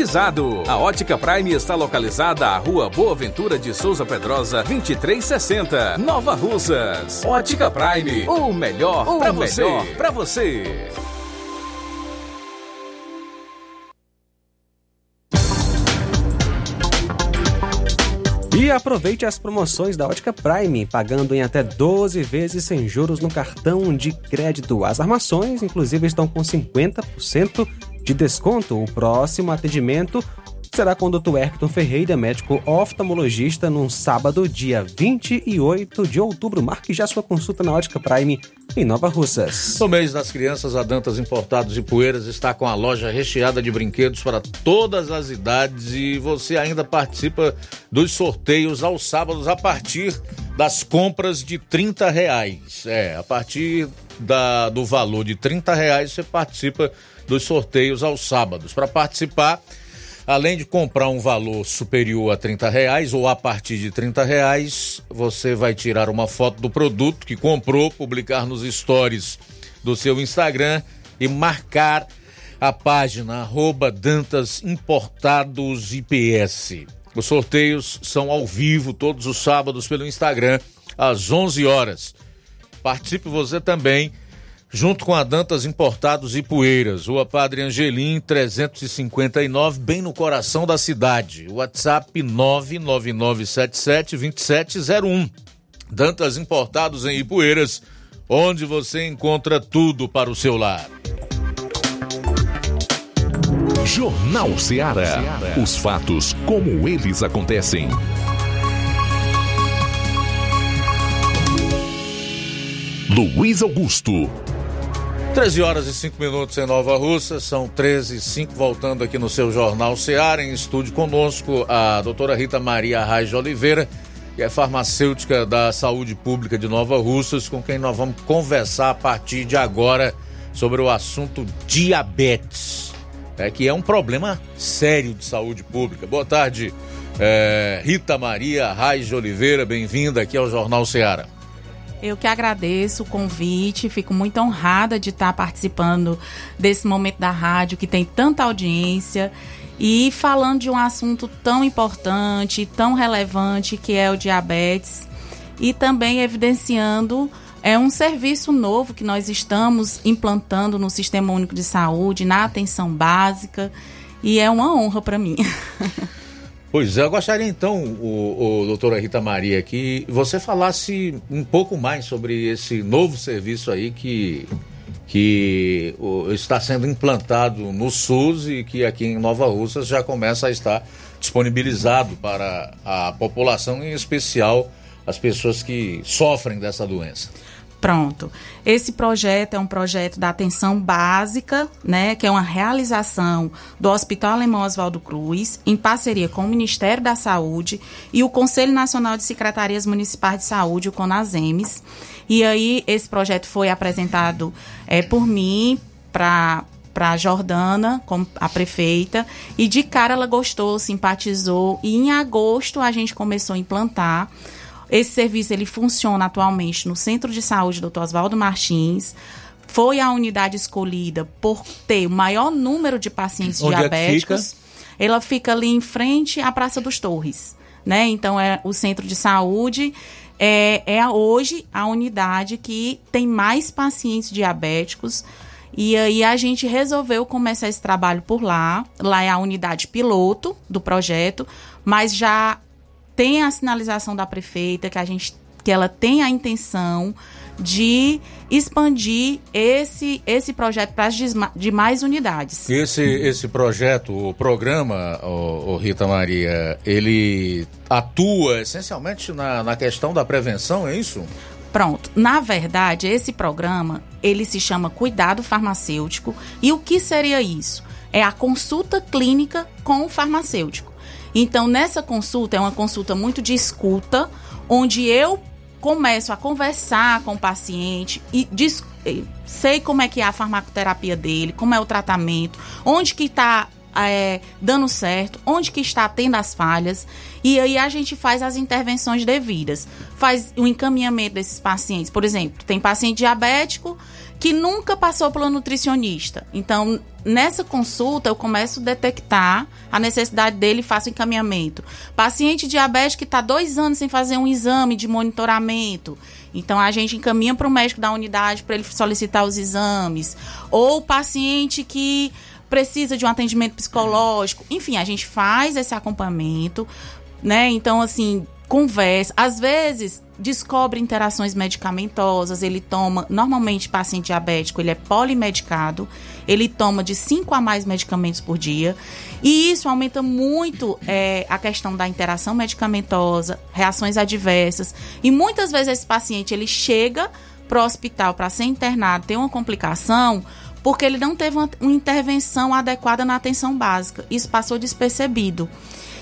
climatizado. A Ótica Prime está localizada à Rua Boa Ventura de Souza Pedrosa, 2360, Nova Russas. Ótica Prime, o melhor para você. Para você. E aproveite as promoções da Ótica Prime, pagando em até 12 vezes sem juros no cartão de crédito. As armações, inclusive, estão com 50% de desconto. O próximo atendimento será com o Dr. Erkton Ferreira, médico oftalmologista, num sábado, dia 28 de outubro. Marque já sua consulta na Ótica Prime em Nova Russas. No mês das crianças, a Dantas Importados e Poeiras está com a loja recheada de brinquedos para todas as idades e você ainda participa dos sorteios aos sábados a partir das compras de 30 reais. É, a partir da, do valor de 30 reais você participa dos sorteios aos sábados. Para participar, além de comprar um valor superior a 30 reais ou a partir de 30 reais, você vai tirar uma foto do produto que comprou, publicar nos stories do seu Instagram e marcar a página arroba Dantas Importados IPS. Os sorteios são ao vivo todos os sábados pelo Instagram às 11 horas. Participe você também junto com a Dantas Importados e Poeiras, Rua Padre Angelim, 359, bem no coração da cidade. WhatsApp 999772701. Dantas Importados em Ipueiras, onde você encontra tudo para o seu lar. Jornal Ceará. Os fatos como eles acontecem. Luiz Augusto. 13 horas e 5 minutos em Nova Russa, são 13 e 5, voltando aqui no seu Jornal Seara, em estúdio conosco a doutora Rita Maria Raiz Oliveira, que é farmacêutica da Saúde Pública de Nova Russas, com quem nós vamos conversar a partir de agora sobre o assunto diabetes, é, que é um problema sério de saúde pública. Boa tarde, é, Rita Maria Raiz Oliveira, bem-vinda aqui ao Jornal Seara. Eu que agradeço o convite, fico muito honrada de estar participando desse momento da rádio que tem tanta audiência e falando de um assunto tão importante, tão relevante que é o diabetes e também evidenciando é um serviço novo que nós estamos implantando no Sistema Único de Saúde, na atenção básica, e é uma honra para mim. Pois é, eu gostaria então, o, o doutora Rita Maria, que você falasse um pouco mais sobre esse novo serviço aí que, que o, está sendo implantado no SUS e que aqui em Nova Russas já começa a estar disponibilizado para a população, em especial as pessoas que sofrem dessa doença. Pronto. Esse projeto é um projeto da atenção básica, né, que é uma realização do Hospital Alemão Oswaldo Cruz, em parceria com o Ministério da Saúde e o Conselho Nacional de Secretarias Municipais de Saúde, o CONASEMES. E aí esse projeto foi apresentado é, por mim para para Jordana, como a prefeita, e de cara ela gostou, simpatizou, e em agosto a gente começou a implantar esse serviço ele funciona atualmente no Centro de Saúde Dr. Oswaldo Martins. Foi a unidade escolhida por ter o maior número de pacientes Onde diabéticos. É fica? Ela fica ali em frente à Praça dos Torres, né? Então é o centro de saúde é, é hoje a unidade que tem mais pacientes diabéticos. E aí a gente resolveu começar esse trabalho por lá. Lá é a unidade piloto do projeto, mas já tem a sinalização da prefeita que a gente que ela tem a intenção de expandir esse, esse projeto para as demais unidades. Esse, esse projeto, o programa, o, o Rita Maria, ele atua essencialmente na, na questão da prevenção, é isso? Pronto. Na verdade, esse programa, ele se chama Cuidado Farmacêutico. E o que seria isso? É a consulta clínica com o farmacêutico. Então, nessa consulta, é uma consulta muito de escuta, onde eu começo a conversar com o paciente e sei como é que é a farmacoterapia dele, como é o tratamento, onde que está é, dando certo, onde que está tendo as falhas, e aí a gente faz as intervenções devidas. Faz o encaminhamento desses pacientes. Por exemplo, tem paciente diabético que nunca passou pelo nutricionista. Então, nessa consulta, eu começo a detectar a necessidade dele e faço encaminhamento. Paciente diabético que está dois anos sem fazer um exame de monitoramento. Então, a gente encaminha para o médico da unidade para ele solicitar os exames. Ou paciente que precisa de um atendimento psicológico. Enfim, a gente faz esse acompanhamento, né? Então, assim, conversa. Às vezes, descobre interações medicamentosas, ele toma, normalmente paciente diabético, ele é polimedicado, ele toma de 5 a mais medicamentos por dia, e isso aumenta muito é, a questão da interação medicamentosa, reações adversas, e muitas vezes esse paciente, ele chega para o hospital para ser internado, tem uma complicação, porque ele não teve uma, uma intervenção adequada na atenção básica, isso passou despercebido.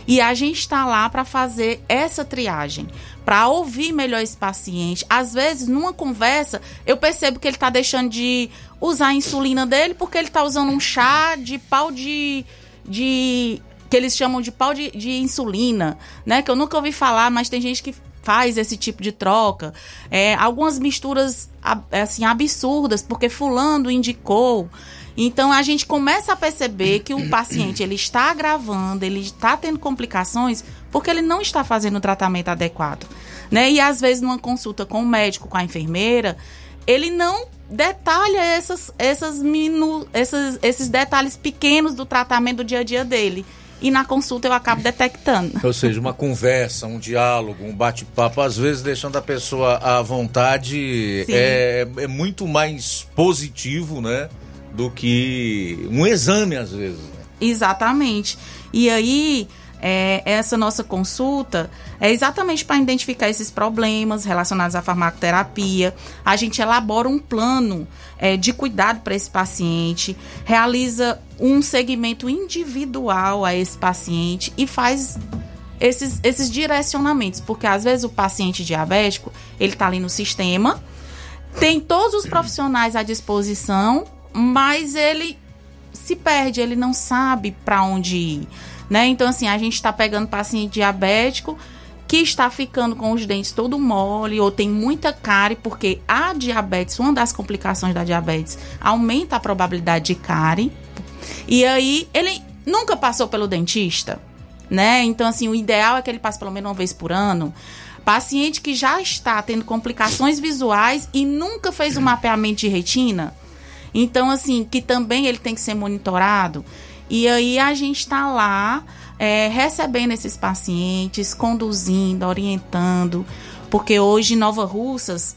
E a gente está lá para fazer essa triagem, para ouvir melhor esse paciente. Às vezes, numa conversa, eu percebo que ele está deixando de usar a insulina dele porque ele está usando um chá de pau de, de que eles chamam de pau de, de, insulina, né? Que eu nunca ouvi falar, mas tem gente que faz esse tipo de troca. É, algumas misturas assim absurdas, porque fulano indicou. Então a gente começa a perceber que o paciente ele está agravando, ele está tendo complicações porque ele não está fazendo o tratamento adequado, né? E às vezes numa consulta com o médico, com a enfermeira, ele não detalha essas, essas minu, essas, esses detalhes pequenos do tratamento do dia a dia dele e na consulta eu acabo detectando. Ou seja, uma conversa, um diálogo, um bate-papo, às vezes deixando a pessoa à vontade, é, é, muito mais positivo, né? Do que um exame, às vezes. Né? Exatamente. E aí, é, essa nossa consulta é exatamente para identificar esses problemas relacionados à farmacoterapia. A gente elabora um plano é, de cuidado para esse paciente, realiza um segmento individual a esse paciente e faz esses, esses direcionamentos, porque às vezes o paciente diabético ele está ali no sistema, tem todos os profissionais à disposição mas ele se perde, ele não sabe para onde ir, né? Então assim, a gente está pegando paciente diabético que está ficando com os dentes todo mole ou tem muita cárie, porque a diabetes, uma das complicações da diabetes, aumenta a probabilidade de cárie. E aí ele nunca passou pelo dentista, né? Então assim, o ideal é que ele passe pelo menos uma vez por ano. Paciente que já está tendo complicações visuais e nunca fez um mapeamento de retina, então, assim, que também ele tem que ser monitorado. E aí a gente está lá é, recebendo esses pacientes, conduzindo, orientando, porque hoje Nova Russas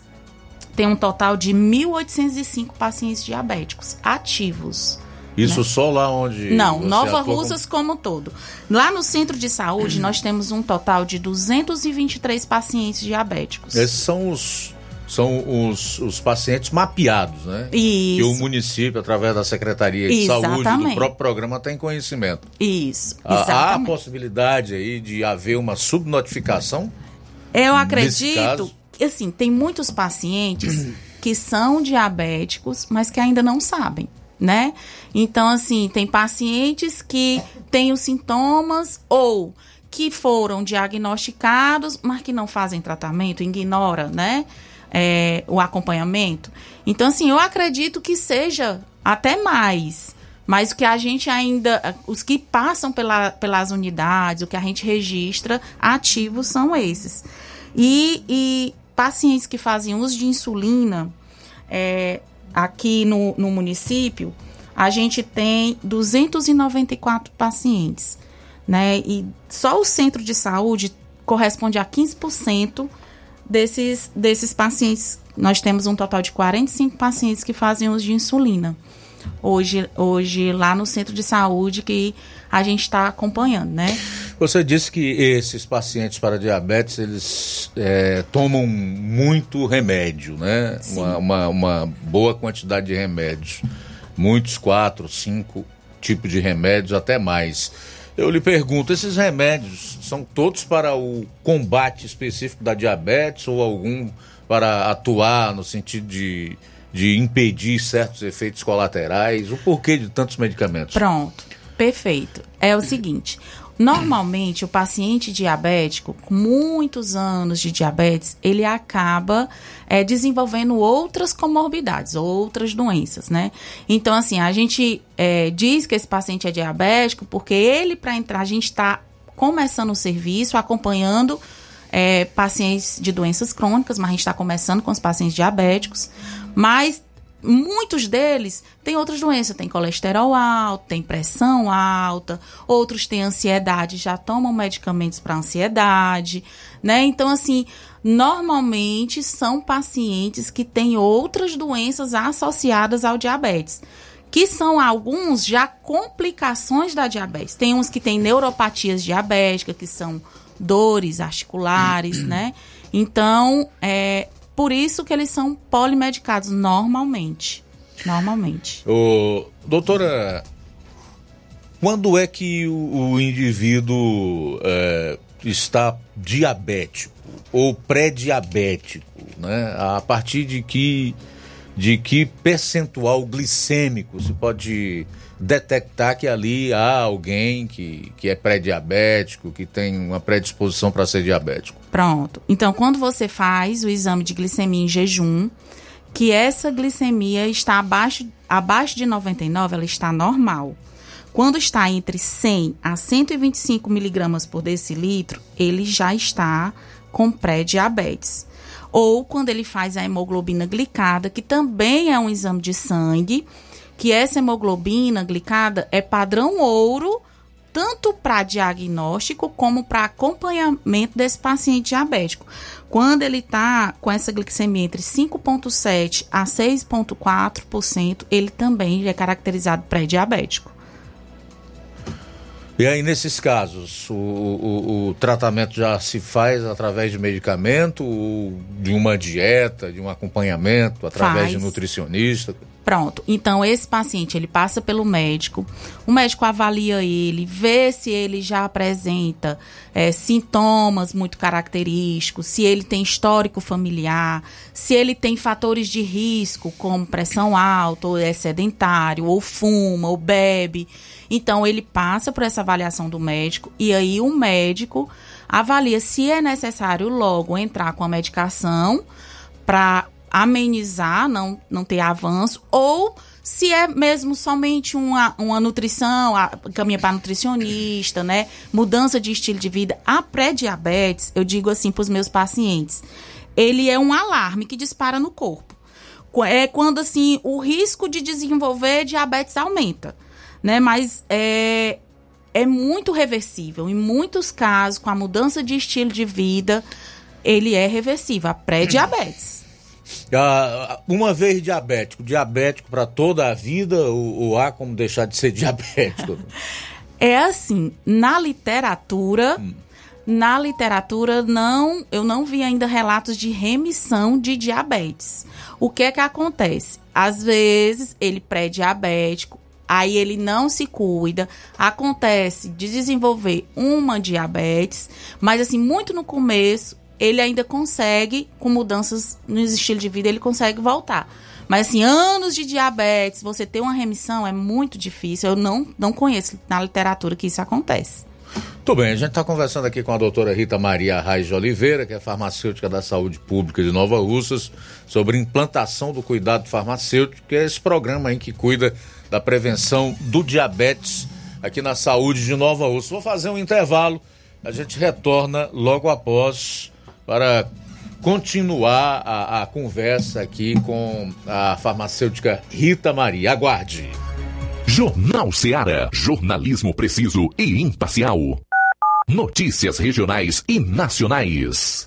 tem um total de 1.805 pacientes diabéticos ativos. Isso né? só lá onde. Não, Nova Russas como... como todo. Lá no centro de saúde, nós temos um total de 223 pacientes diabéticos. Esses são os são os, os pacientes mapeados, né? Isso. Que o município, através da Secretaria de Exatamente. Saúde, do próprio programa, tem conhecimento. Isso, Há- Há a exatamente. possibilidade aí de haver uma subnotificação? Eu acredito que, assim, tem muitos pacientes que são diabéticos, mas que ainda não sabem, né? Então, assim, tem pacientes que têm os sintomas ou que foram diagnosticados, mas que não fazem tratamento, ignora, né? É, o acompanhamento. Então, assim, eu acredito que seja até mais. Mas o que a gente ainda. Os que passam pela, pelas unidades, o que a gente registra ativos são esses. E, e pacientes que fazem uso de insulina, é, aqui no, no município, a gente tem 294 pacientes. Né? E só o centro de saúde corresponde a 15% desses, desses pacientes. Nós temos um total de 45 pacientes que fazem uso de insulina. Hoje, hoje lá no centro de saúde que a gente está acompanhando, né? Você disse que esses pacientes para diabetes, eles é, tomam muito remédio, né? Uma, uma, uma boa quantidade de remédios. Muitos, quatro, cinco tipos de remédios, até mais. Eu lhe pergunto, esses remédios são todos para o combate específico da diabetes ou algum para atuar no sentido de, de impedir certos efeitos colaterais? O porquê de tantos medicamentos? Pronto, perfeito. É o seguinte: normalmente o paciente diabético, com muitos anos de diabetes, ele acaba é, desenvolvendo outras comorbidades, outras doenças, né? Então, assim, a gente é, diz que esse paciente é diabético porque ele, para entrar, a gente está começando o serviço, acompanhando é, pacientes de doenças crônicas, mas a gente está começando com os pacientes diabéticos, mas muitos deles têm outras doenças, tem colesterol alto, tem pressão alta, outros têm ansiedade, já tomam medicamentos para ansiedade, né? Então, assim, normalmente são pacientes que têm outras doenças associadas ao diabetes. Que são alguns já complicações da diabetes. Tem uns que têm neuropatias diabéticas, que são dores articulares, né? Então, é por isso que eles são polimedicados normalmente. Normalmente. Ô, doutora, quando é que o, o indivíduo é, está diabético ou pré-diabético? Né? A partir de que, de que percentual glicêmico se pode detectar que ali há alguém que, que é pré-diabético, que tem uma predisposição para ser diabético? Pronto. Então, quando você faz o exame de glicemia em jejum, que essa glicemia está abaixo, abaixo de 99, ela está normal. Quando está entre 100 a 125 miligramas por decilitro, ele já está com pré-diabetes. Ou quando ele faz a hemoglobina glicada, que também é um exame de sangue, que essa hemoglobina glicada é padrão ouro, tanto para diagnóstico como para acompanhamento desse paciente diabético. Quando ele está com essa glicemia entre 5,7% a 6,4%, ele também é caracterizado pré-diabético. E aí, nesses casos, o, o, o, tratamento já se faz através de medicamento, ou de uma dieta, de um acompanhamento, através Faz. de nutricionista? Pronto. Então, esse paciente, ele passa pelo médico, o médico avalia ele, vê se ele já apresenta é, sintomas muito característicos, se ele tem histórico familiar, se ele tem fatores de risco, como pressão alta, ou é sedentário, ou fuma, ou bebe. Então, ele passa por essa avaliação do médico e aí o médico avalia se é necessário logo entrar com a medicação para amenizar, não, não ter avanço, ou se é mesmo somente uma, uma nutrição, a, caminha para nutricionista, né? Mudança de estilo de vida. A pré-diabetes, eu digo assim para os meus pacientes, ele é um alarme que dispara no corpo. É quando assim o risco de desenvolver diabetes aumenta, né? Mas é, é muito reversível. Em muitos casos, com a mudança de estilo de vida, ele é reversível, a pré-diabetes. Ah, uma vez diabético, diabético para toda a vida ou, ou, há como deixar de ser diabético? É assim, na literatura, hum. na literatura não, eu não vi ainda relatos de remissão de diabetes. O que é que acontece? Às vezes ele pré-diabético, aí ele não se cuida, acontece de desenvolver uma diabetes, mas assim, muito no começo, ele ainda consegue, com mudanças no estilo de vida, ele consegue voltar. Mas assim, anos de diabetes, você ter uma remissão é muito difícil. Eu não, não conheço na literatura que isso acontece. Muito bem, a gente está conversando aqui com a doutora Rita Maria Raiz de Oliveira, que é farmacêutica da saúde pública de Nova Russas, sobre implantação do cuidado farmacêutico, que é esse programa aí que cuida da prevenção do diabetes aqui na saúde de Nova Russa. Vou fazer um intervalo, a gente retorna logo após para continuar a, a conversa aqui com a farmacêutica Rita Maria. Aguarde. Jornal Seara. Jornalismo preciso e imparcial. Notícias regionais e nacionais.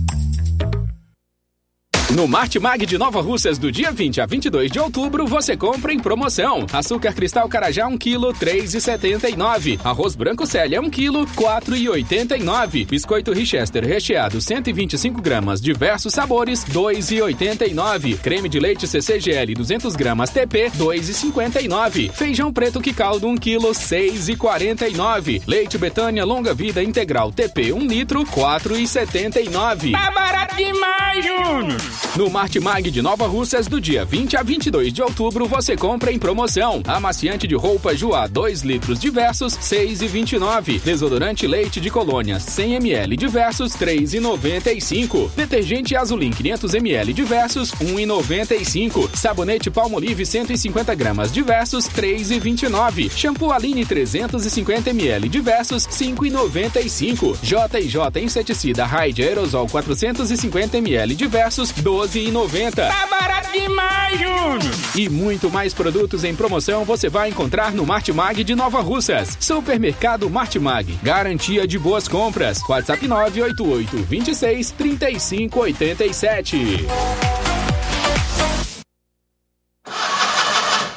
No Martimag de Nova Russas, do dia 20 a 22 de outubro, você compra em promoção. Açúcar cristal Carajá 1 kg, 3,79. Arroz branco Célia 1 kg, 4,89. Biscoito Richester recheado 125 gramas, diversos sabores, 2,89. Creme de leite CCGL 200 gramas TP, 2,59. Feijão preto que caldo 1 kg, 6,49. Leite Betânia longa vida integral TP 1 litro, 4,79. Tá barato demais, Júnior! No Martimag de Nova Russas, do dia 20 a 22 de outubro, você compra em promoção. Amaciante de roupa Joá 2 litros diversos, 6,29. Desodorante leite de colônia 100 ml diversos, 3,95. Detergente Azulim 500 ml diversos, 1,95. Sabonete Palmolive 150 gramas diversos, 3,29. Shampoo Aline 350 ml diversos, 5,95. J&J Inseticida Raid Aerosol 450 ml diversos, 12,90. Tá barato demais, Júnior! E muito mais produtos em promoção você vai encontrar no Martimag de Nova Russas. Supermercado Martimag. Garantia de boas compras. WhatsApp 988 26 35 87.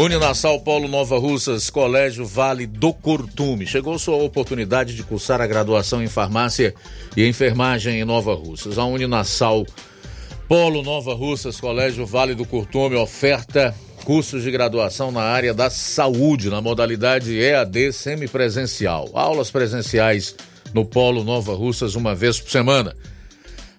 Uninassal Polo Nova Russas, Colégio Vale do Curtume. Chegou sua oportunidade de cursar a graduação em farmácia e enfermagem em Nova Russas. A Uninassal Polo Nova Russas, Colégio Vale do Curtume, oferta cursos de graduação na área da saúde, na modalidade EAD semipresencial. Aulas presenciais no Polo Nova Russas uma vez por semana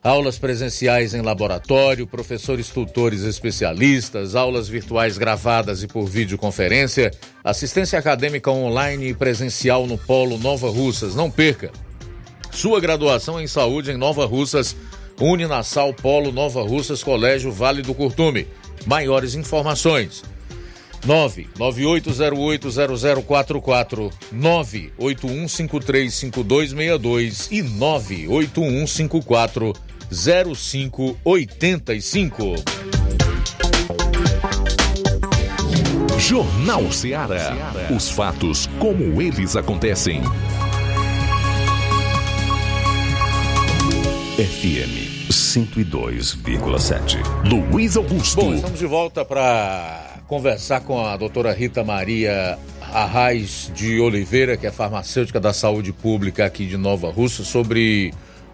aulas presenciais em laboratório, professores tutores especialistas, aulas virtuais gravadas e por videoconferência, assistência acadêmica online e presencial no Polo Nova Russas. Não perca! Sua graduação em saúde em Nova Russas, Uninasal Polo Nova Russas, Colégio Vale do Curtume. Maiores informações. 998080044, 981535262 e 98154 0585. Jornal Ceará. Os fatos como eles acontecem. FM 102,7. Luiz Augusto. Bom, estamos de volta para conversar com a doutora Rita Maria Arraes de Oliveira, que é farmacêutica da saúde pública aqui de Nova Russa, sobre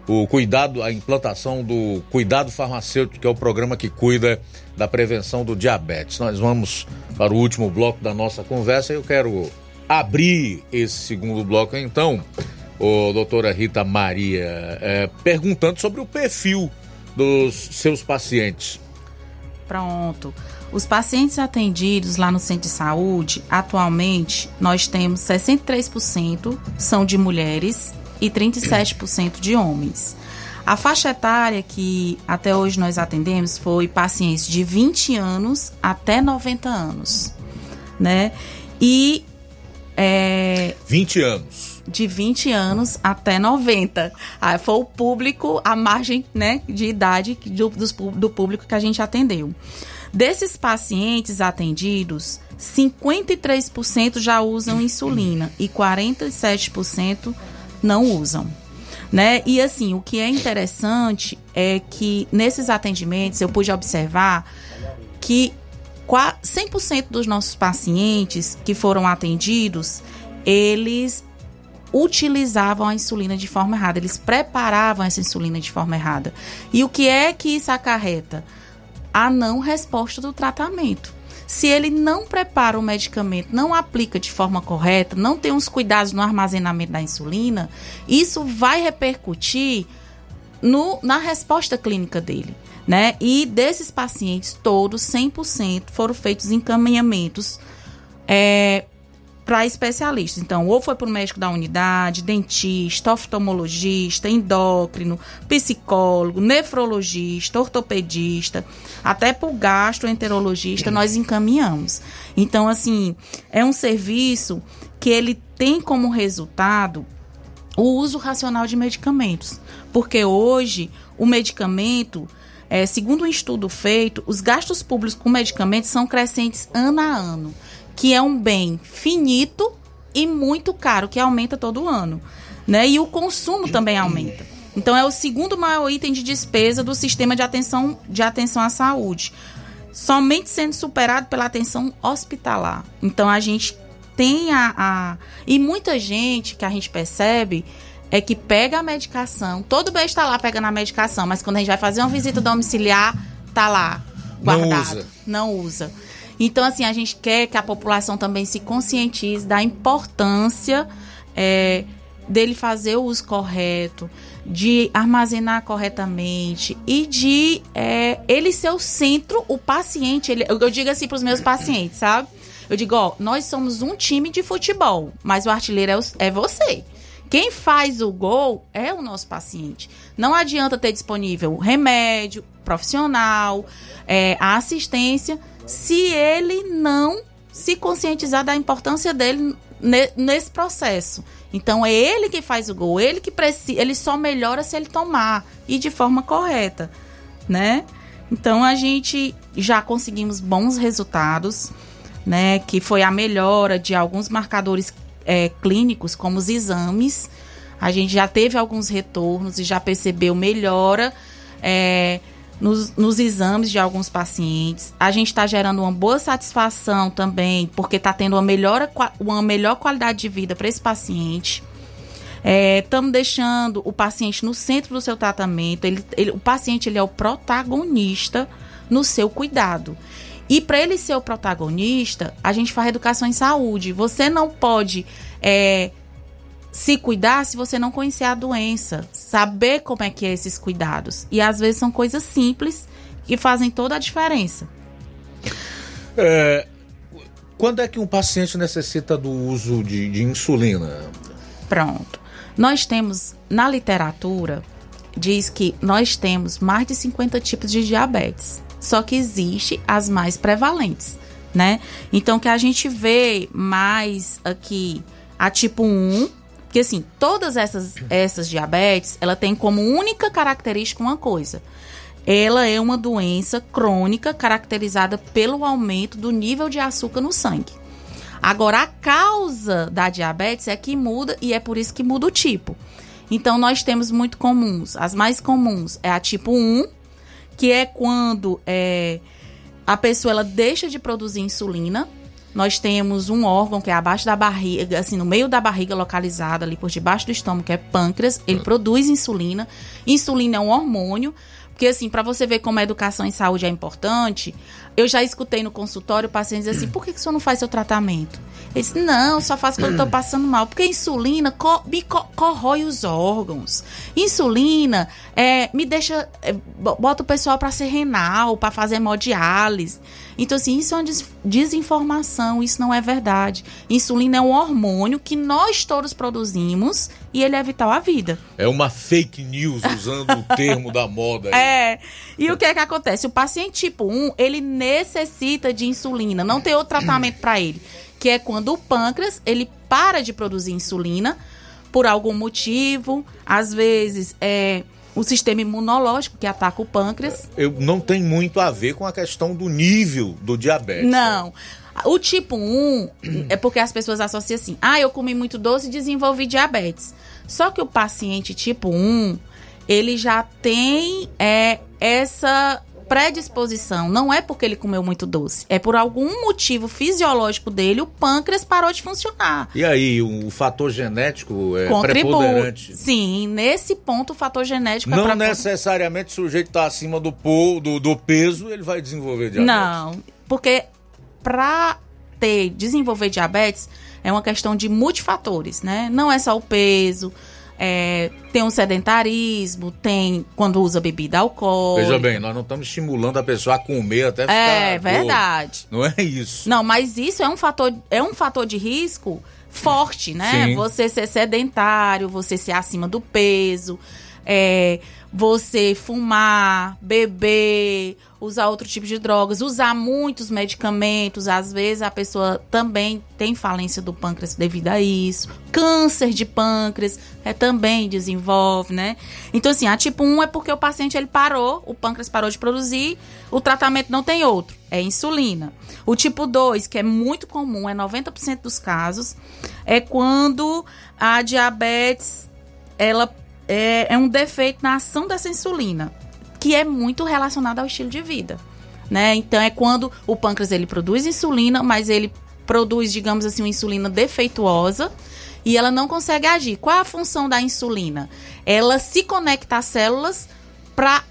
o cuidado, a implantação do cuidado farmacêutico, que é o programa que cuida da prevenção do diabetes. Nós vamos para o último bloco da nossa conversa e eu quero abrir esse segundo bloco então, o doutora Rita Maria, é, perguntando sobre o perfil dos seus pacientes. Pronto. Os pacientes atendidos lá no centro de saúde, atualmente, nós temos 63% são de mulheres e 37% de homens. A faixa etária que até hoje nós atendemos foi pacientes de 20 anos até 90 anos, né? E é, 20 anos. De 20 anos até 90. Ah, foi o público, a margem né, de idade do, do público que a gente atendeu. Desses pacientes atendidos, 53% já usam insulina e 47% não usam. Né? E assim, o que é interessante é que nesses atendimentos eu pude observar que 100% dos nossos pacientes que foram atendidos, eles utilizavam a insulina de forma errada, eles preparavam essa insulina de forma errada. E o que é que isso acarreta? A não resposta do tratamento. Se ele não prepara o medicamento, não aplica de forma correta, não tem os cuidados no armazenamento da insulina, isso vai repercutir no, na resposta clínica dele. Né? E desses pacientes, todos, 100%, foram feitos encaminhamentos é, para especialistas. Então, ou foi para o médico da unidade, dentista, oftalmologista, endócrino, psicólogo, nefrologista, ortopedista, até para o gastroenterologista, nós encaminhamos. Então, assim, é um serviço que ele tem como resultado o uso racional de medicamentos. Porque hoje, o medicamento, é, segundo um estudo feito, os gastos públicos com medicamentos são crescentes ano a ano que é um bem finito e muito caro, que aumenta todo ano. Né? E o consumo também aumenta. Então é o segundo maior item de despesa do sistema de atenção, de atenção à saúde. Somente sendo superado pela atenção hospitalar. Então a gente tem a, a. E muita gente que a gente percebe é que pega a medicação, todo mês está lá pegando a medicação, mas quando a gente vai fazer uma visita domiciliar, tá lá guardado. Não usa. Não usa. Então, assim, a gente quer que a população também se conscientize da importância é, dele fazer o uso correto, de armazenar corretamente e de é, ele ser o centro, o paciente. Ele, eu, digo assim para os meus pacientes, sabe? Eu digo, ó, nós somos um time de futebol, mas o artilheiro é, o, é você. Quem faz o gol é o nosso paciente. Não adianta ter disponível remédio, profissional, é, a assistência se ele não se conscientizar da importância dele nesse processo. Então é ele que faz o gol, ele que precisa, ele só melhora se ele tomar e de forma correta, né? Então a gente já conseguimos bons resultados, né? Que foi a melhora de alguns marcadores é, clínicos, como os exames. A gente já teve alguns retornos e já percebeu melhora. É, nos, nos exames de alguns pacientes. A gente está gerando uma boa satisfação também, porque está tendo uma melhor, uma melhor qualidade de vida para esse paciente. Estamos é, deixando o paciente no centro do seu tratamento. Ele, ele, o paciente ele é o protagonista no seu cuidado. E para ele ser o protagonista, a gente faz educação em saúde. Você não pode é, se cuidar se você não conhecer a doença, saber como é que é esses cuidados. E às vezes são coisas simples que fazem toda a diferença. É, quando é que um paciente necessita do uso de, de insulina? Pronto. Nós temos, na literatura, diz que nós temos mais de 50 tipos de diabetes. Só que existe as mais prevalentes, né? Então, que a gente vê mais aqui a tipo 1, que assim, todas essas, essas diabetes, ela tem como única característica uma coisa. Ela é uma doença crônica caracterizada pelo aumento do nível de açúcar no sangue. Agora, a causa da diabetes é que muda e é por isso que muda o tipo. Então, nós temos muito comuns. As mais comuns é a tipo 1, que é quando é, a pessoa ela deixa de produzir insulina. Nós temos um órgão que é abaixo da barriga, assim, no meio da barriga, localizado ali por debaixo do estômago, que é pâncreas. Ele produz insulina. Insulina é um hormônio. Porque, assim, para você ver como a educação em saúde é importante, eu já escutei no consultório pacientes dizer assim: por que, que o senhor não faz seu tratamento? Ele disse: não, só faço quando eu tô passando mal. Porque a insulina co me co corrói os órgãos. Insulina é, me deixa. É, bota o pessoal para ser renal, para fazer hemodiálise. Então, assim, isso é uma des desinformação, isso não é verdade. Insulina é um hormônio que nós todos produzimos e ele é vital à vida. É uma fake news, usando o termo da moda. Aí. É. E o que é que acontece? O paciente tipo 1, ele necessita de insulina, não tem outro tratamento para ele, que é quando o pâncreas, ele para de produzir insulina por algum motivo, às vezes é o sistema imunológico que ataca o pâncreas. Eu, não tem muito a ver com a questão do nível do diabetes. Não. Né? O tipo 1 é porque as pessoas associam assim: ah, eu comi muito doce e desenvolvi diabetes. Só que o paciente tipo 1, ele já tem é, essa predisposição. Não é porque ele comeu muito doce. É por algum motivo fisiológico dele, o pâncreas parou de funcionar. E aí, o, fator genético é Contribui. preponderante? Sim, nesse ponto o fator genético Não é Não necessariamente o sujeito está acima do, do, do peso, ele vai desenvolver diabetes. Não, porque para ter, desenvolver diabetes é uma questão de multifatores, né? Não é só o peso, é, tem um sedentarismo, tem quando usa bebida alcoólica. Veja bem, nós não estamos estimulando a pessoa a comer até ficar. É verdade. Não é isso. Não, mas isso é um fator, é um fator de risco forte, né? Sim. Você ser sedentário, você ser acima do peso, é, você fumar, beber, usar outro tipo de drogas, usar muitos medicamentos, às vezes a pessoa também tem falência do pâncreas devido a isso. Câncer de pâncreas é, também desenvolve, né? Então, assim, a tipo 1 é porque o paciente ele parou, o pâncreas parou de produzir, o tratamento não tem outro, é insulina. O tipo 2, que é muito comum, é 90% dos casos, é quando a diabetes ela é, é um defeito na ação dessa insulina que é muito relacionado ao estilo de vida, né? Então é quando o pâncreas ele produz insulina, mas ele produz, digamos assim, uma insulina defeituosa e ela não consegue agir. Qual é a função da insulina? Ela se conecta às células para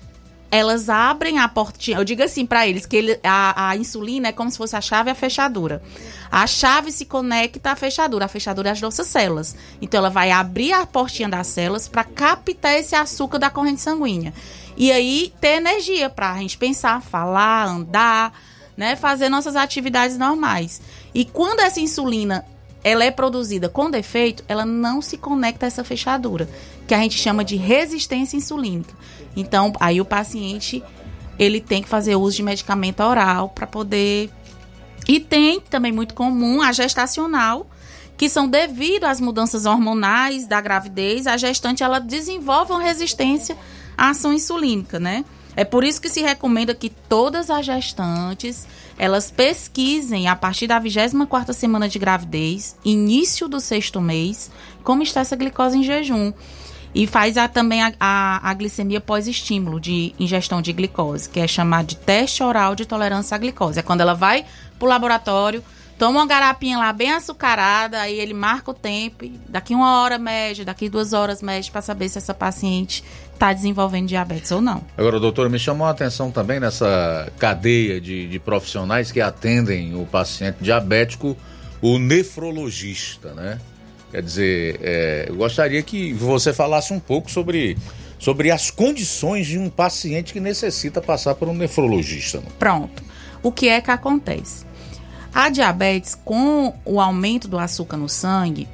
elas abrem a portinha. Eu digo assim para eles que ele, a, a, insulina é como se fosse a chave e a fechadura. A chave se conecta à fechadura. A fechadura é as nossas células. Então ela vai abrir a portinha das células para captar esse açúcar da corrente sanguínea. E aí ter energia para a gente pensar, falar, andar, né, fazer nossas atividades normais. E quando essa insulina ela é produzida com defeito, ela não se conecta a essa fechadura, que a gente chama de resistência insulínica. Então, aí o paciente ele tem que fazer uso de medicamento oral para poder e tem também muito comum a gestacional, que são devido às mudanças hormonais da gravidez, a gestante ela desenvolve uma resistência a ação insulínica, né? É por isso que se recomenda que todas as gestantes elas pesquisem a partir da 24 semana de gravidez, início do sexto mês, como está essa glicose em jejum. E faz a, também a, a, a glicemia pós-estímulo de ingestão de glicose, que é chamado de teste oral de tolerância à glicose. É quando ela vai pro laboratório, toma uma garapinha lá bem açucarada, aí ele marca o tempo, daqui uma hora mede, daqui duas horas mede para saber se essa paciente está desenvolvendo diabetes ou não. Agora, doutor, me chamou a atenção também nessa cadeia de, de profissionais que atendem o paciente diabético, o nefrologista, né? Quer dizer, é, eu gostaria que você falasse um pouco sobre, sobre as condições de um paciente que necessita passar por um nefrologista. Né? Pronto. O que é que acontece? A diabetes, com o aumento do açúcar no sangue,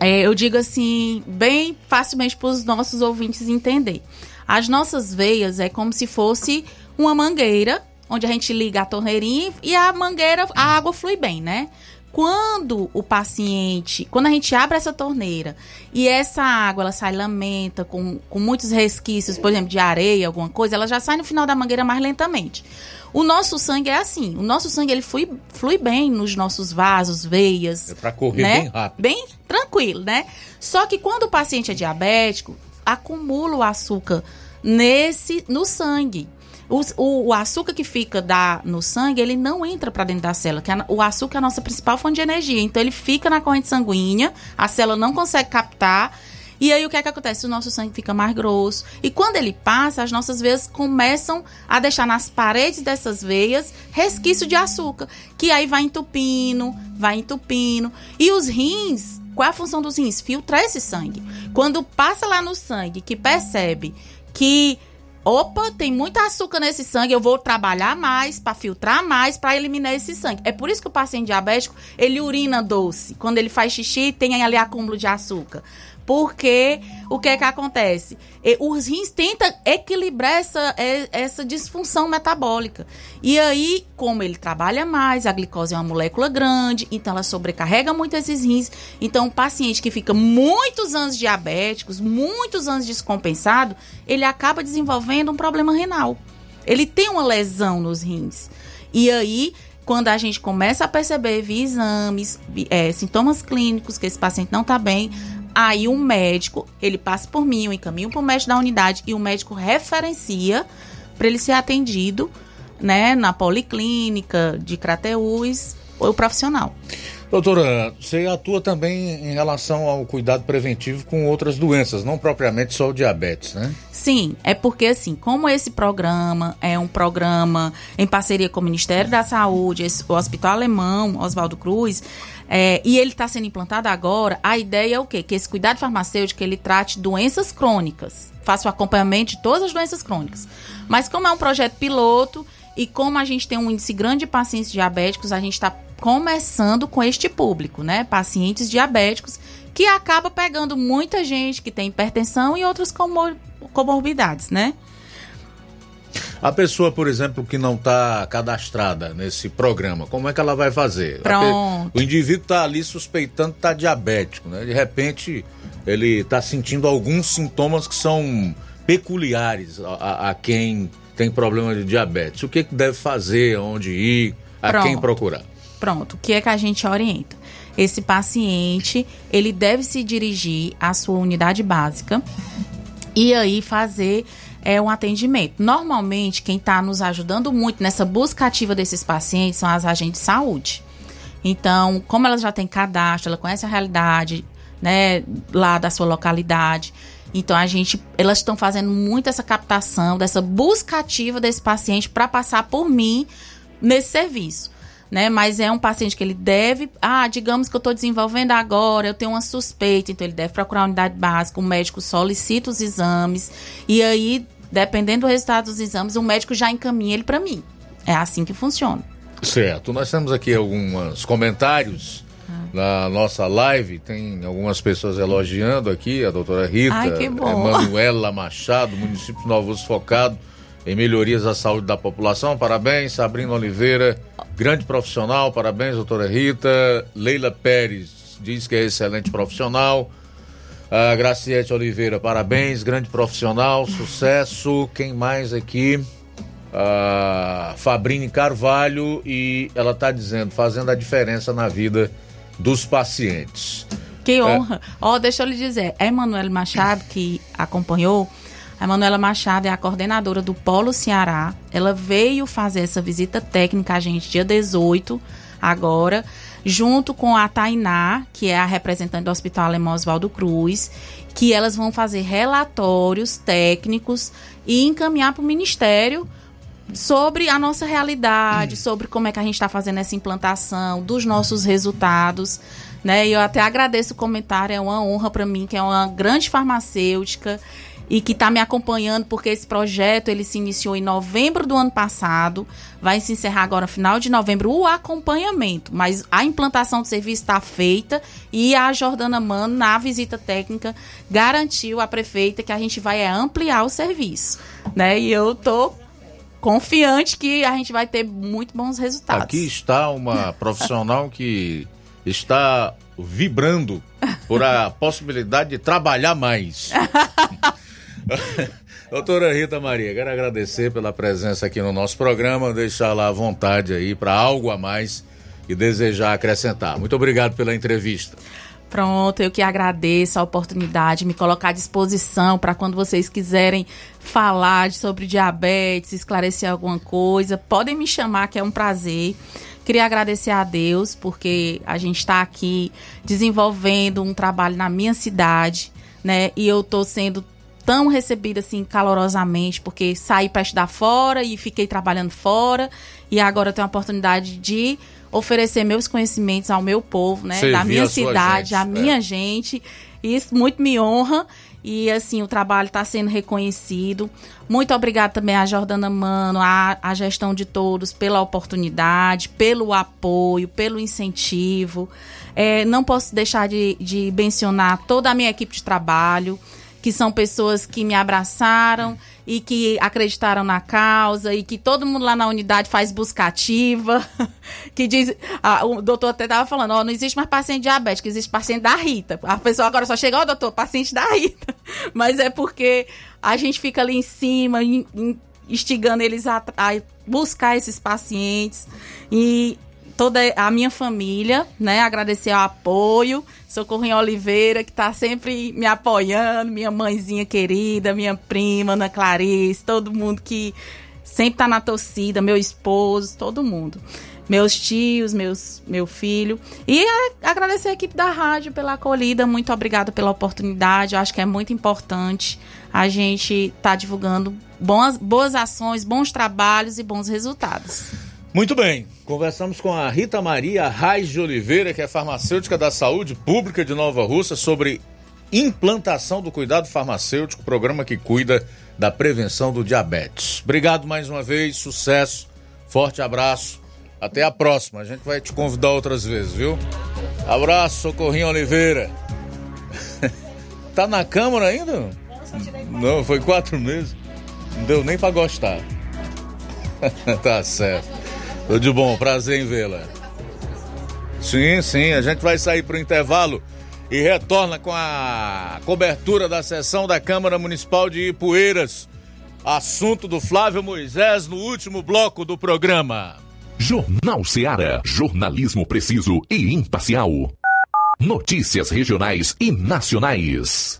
é, eu digo assim, bem facilmente para os nossos ouvintes entender. As nossas veias é como se fosse uma mangueira, onde a gente liga a torneirinha e a mangueira, a água flui bem, né? Quando o paciente, quando a gente abre essa torneira e essa água ela sai lamenta, com, com muitos resquícios, por exemplo, de areia, alguma coisa, ela já sai no final da mangueira mais lentamente. O nosso sangue é assim, o nosso sangue ele flui, flui bem nos nossos vasos, veias. É para correr né? bem rápido. Bem tranquilo, né? Só que quando o paciente é diabético, acumula o açúcar nesse no sangue. O, o, o, açúcar que fica da, no sangue, ele não entra para dentro da célula, que a, o açúcar é a nossa principal fonte de energia. Então, ele fica na corrente sanguínea, a célula não consegue captar. E aí, o que é que acontece? O nosso sangue fica mais grosso. E quando ele passa, as nossas veias começam a deixar nas paredes dessas veias resquício de açúcar, que aí vai entupindo, vai entupindo. E os rins, qual é a função dos rins? Filtrar esse sangue. Quando passa lá no sangue, que percebe que opa, tem muito açúcar nesse sangue, eu vou trabalhar mais para filtrar mais para eliminar esse sangue. É por isso que o paciente diabético, ele urina doce. Quando ele faz xixi, tem ali acúmulo de açúcar. Porque o que é que acontece? Os rins tentam equilibrar essa, essa disfunção metabólica. E aí, como ele trabalha mais, a glicose é uma molécula grande, então ela sobrecarrega muito esses rins. Então, o paciente que fica muitos anos diabéticos, muitos anos descompensado, ele acaba desenvolvendo um problema renal. Ele tem uma lesão nos rins. E aí, quando a gente começa a perceber via exames, é, sintomas clínicos que esse paciente não está bem, Aí o médico, ele passa por mim, eu encaminho para o médico da unidade e o médico referencia para ele ser atendido, né, na policlínica de Crateús ou profissional. Doutora, você atua também em relação ao cuidado preventivo com outras doenças, não propriamente só o diabetes, né? Sim, é porque assim, como esse programa é um programa em parceria com o Ministério da Saúde, o Hospital Alemão, Oswaldo Cruz, é, e ele está sendo implantado agora, a ideia é o quê? Que esse cuidado farmacêutico ele trate doenças crônicas, faça o acompanhamento de todas as doenças crônicas. Mas como é um projeto piloto e como a gente tem um índice grande de pacientes diabéticos, a gente está começando com este público, né? Pacientes diabéticos, que acaba pegando muita gente que tem hipertensão e outras comor comorbidades, né? A pessoa, por exemplo, que não está cadastrada nesse programa, como é que ela vai fazer? Pronto. O indivíduo está ali suspeitando que está diabético, né? De repente, ele está sentindo alguns sintomas que são peculiares a, a, quem tem problema de diabetes. O que, que deve fazer, onde ir, a Pronto. quem procurar? Pronto, o que é que a gente orienta? Esse paciente, ele deve se dirigir à sua unidade básica e aí fazer é um atendimento. Normalmente, quem está nos ajudando muito nessa busca ativa desses pacientes são as agentes de saúde. Então, como elas já têm cadastro, ela conhece a realidade, né, lá da sua localidade. Então, a gente, elas estão fazendo muito essa captação, dessa busca ativa desse paciente para passar por mim nesse serviço né? Mas é um paciente que ele deve, ah, digamos que eu estou desenvolvendo agora, eu tenho uma suspeita, então ele deve procurar a unidade básica, o médico solicita os exames e aí, dependendo do resultado dos exames, o médico já encaminha ele para mim. É assim que funciona. Certo. Nós temos aqui alguns comentários ah. na nossa live. Tem algumas pessoas elogiando aqui, a doutora Rita, Ai, Emanuela Machado, município de Novos Focado em melhorias à saúde da população. Parabéns, Sabrina Oliveira, grande profissional. Parabéns, doutora Rita. Leila Pérez diz que é excelente profissional. A Graciete Oliveira, parabéns, grande profissional, sucesso. Quem mais aqui? A Fabrine Carvalho e ela está dizendo, fazendo a diferença na vida dos pacientes. Que honra. Ó, deixa eu lhe dizer, a Emanuela Machado, que acompanhou, a Manuela Machado é a coordenadora do Polo Ceará. Ela veio fazer essa visita técnica a gente dia 18, agora, junto com a Tainá, que é a representante do Hospital Alemão Oswaldo Cruz, que elas vão fazer relatórios técnicos e encaminhar para o Ministério sobre a nossa realidade, sobre como é que a gente está fazendo essa implantação, dos nossos resultados. Né? E eu até agradeço o comentário, é uma honra para mim, que é uma grande farmacêutica e que está me acompanhando porque esse projeto ele se iniciou em novembro do ano passado, vai se encerrar agora final de novembro o acompanhamento, mas a implantação do serviço está feita e a Jordana Mano na visita técnica garantiu à prefeita que a gente vai ampliar o serviço, né? E eu tô confiante que a gente vai ter muito bons resultados. Aqui está uma profissional que está vibrando por a possibilidade de trabalhar mais. Doutora Rita Maria, quero agradecer pela presença aqui no nosso programa, deixar lá à vontade aí para algo a mais e desejar acrescentar. Muito obrigado pela entrevista. Pronto, eu que agradeço a oportunidade, me colocar à disposição para quando vocês quiserem falar sobre diabetes, esclarecer alguma coisa, podem me chamar, que é um prazer. Queria agradecer a Deus porque a gente está aqui desenvolvendo um trabalho na minha cidade, né? E eu estou sendo tão recebida assim calorosamente, porque saí para estudar fora e fiquei trabalhando fora e agora tenho a oportunidade de oferecer meus conhecimentos ao meu povo, né, Servir da minha cidade, à minha é. gente. Isso muito me honra e assim o trabalho está sendo reconhecido. Muito obrigada também a Jordana Mano, a, a gestão de todos pela oportunidade, pelo apoio, pelo incentivo. É, não posso deixar de, de mencionar toda a minha equipe de trabalho que são pessoas que me abraçaram e que acreditaram na causa e que todo mundo lá na unidade faz busca ativa, que diz, ah, o doutor até estava falando, ó, não existe mais paciente diabético, existe paciente da Rita. A pessoa agora só chega, ó, doutor, paciente da Rita. Mas é porque a gente fica ali em cima, instigando eles a, a buscar esses pacientes e toda a minha família, né? Agradecer o apoio. Socorrinho Oliveira, que está sempre me apoiando, minha mãezinha querida, minha prima, Ana Clarice, todo mundo que sempre está na torcida, meu esposo, todo mundo. Meus tios, meus, meu filho. E agradecer a equipe da rádio pela acolhida. Muito obrigada pela oportunidade. Eu acho que é muito importante a gente estar tá divulgando boas, boas ações, bons trabalhos e bons resultados. Muito bem, conversamos com a Rita Maria Raiz de Oliveira, que é farmacêutica da saúde pública de Nova Russa, sobre implantação do cuidado farmacêutico, programa que cuida da prevenção do diabetes. Obrigado mais uma vez, sucesso, forte abraço, até a próxima. A gente vai te convidar outras vezes, viu? Abraço, Socorrinho Oliveira. tá na Câmara ainda? Não, foi quatro meses. Não deu nem para gostar. tá certo. Tudo de bom, prazer em vê-la. Sim, sim, a gente vai sair para o intervalo e retorna com a cobertura da sessão da Câmara Municipal de Ipueiras. Assunto do Flávio Moisés no último bloco do programa. Jornal Seara. Jornalismo preciso e imparcial. Notícias regionais e nacionais.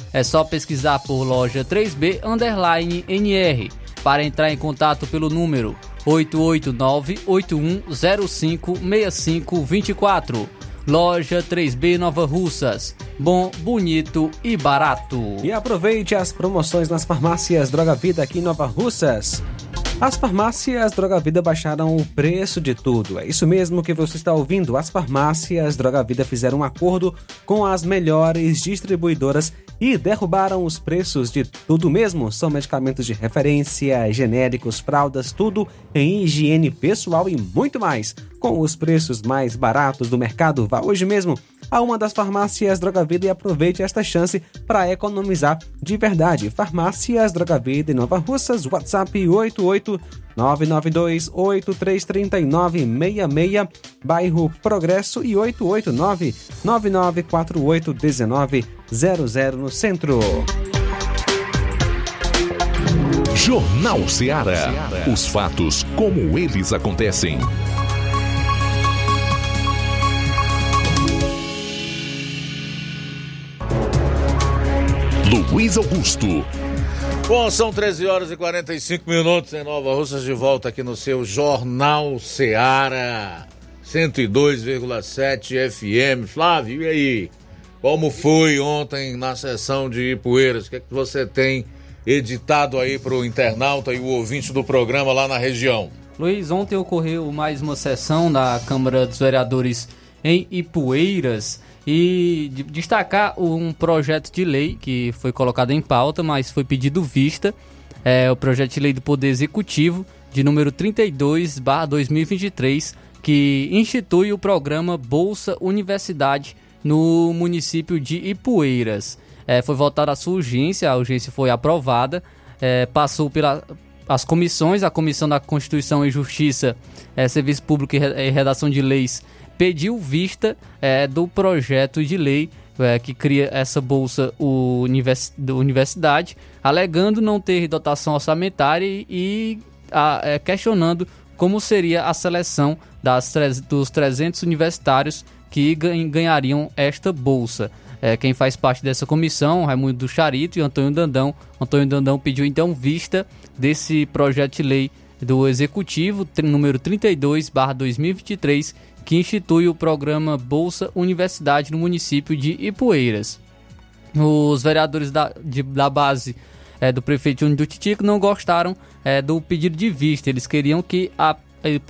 É só pesquisar por loja 3B underline NR para entrar em contato pelo número 889-8105-6524. Loja 3B Nova Russas. Bom, bonito e barato. E aproveite as promoções nas farmácias Droga Vida aqui em Nova Russas. As farmácias Droga Vida baixaram o preço de tudo. É isso mesmo que você está ouvindo. As farmácias Droga Vida fizeram um acordo com as melhores distribuidoras e derrubaram os preços de tudo mesmo. São medicamentos de referência, genéricos, fraldas, tudo em higiene pessoal e muito mais. Com os preços mais baratos do mercado, vá hoje mesmo a uma das farmácias Droga Vida e aproveite esta chance para economizar de verdade. Farmácias Droga Vida em Nova Russas, WhatsApp 88 992 833966, bairro Progresso e 889 9948 1900 no centro. Jornal Ceará. Os fatos como eles acontecem. Luiz Augusto. Bom, são 13 horas e 45 minutos em Nova Russas, de volta aqui no seu Jornal Ceará 102,7 FM. Flávio, e aí? Como foi ontem na sessão de Ipueiras? O que, é que você tem editado aí para o internauta e o ouvinte do programa lá na região? Luiz, ontem ocorreu mais uma sessão da Câmara dos Vereadores em Ipueiras e de- destacar um projeto de lei que foi colocado em pauta, mas foi pedido vista, é o projeto de lei do Poder Executivo de número 32/2023, que institui o programa Bolsa Universidade no município de Ipueiras. É, foi votada a sua urgência, a urgência foi aprovada, é, passou pela as comissões, a Comissão da Constituição e Justiça, eh, Serviço Público e Redação de Leis, pediu vista eh, do projeto de lei eh, que cria essa bolsa univers, da universidade, alegando não ter dotação orçamentária e, ah, eh, questionando como seria a seleção das, dos 300 universitários que gan- ganhariam esta bolsa. É, quem faz parte dessa comissão, Raimundo do Charito e Antônio Dandão. Antônio Dandão pediu então vista desse projeto de lei do Executivo, número 32/2023, que institui o programa Bolsa Universidade no município de Ipueiras. Os vereadores da, de- da base é, do prefeito Júnior Titico não gostaram é, do pedido de vista. Eles queriam que a-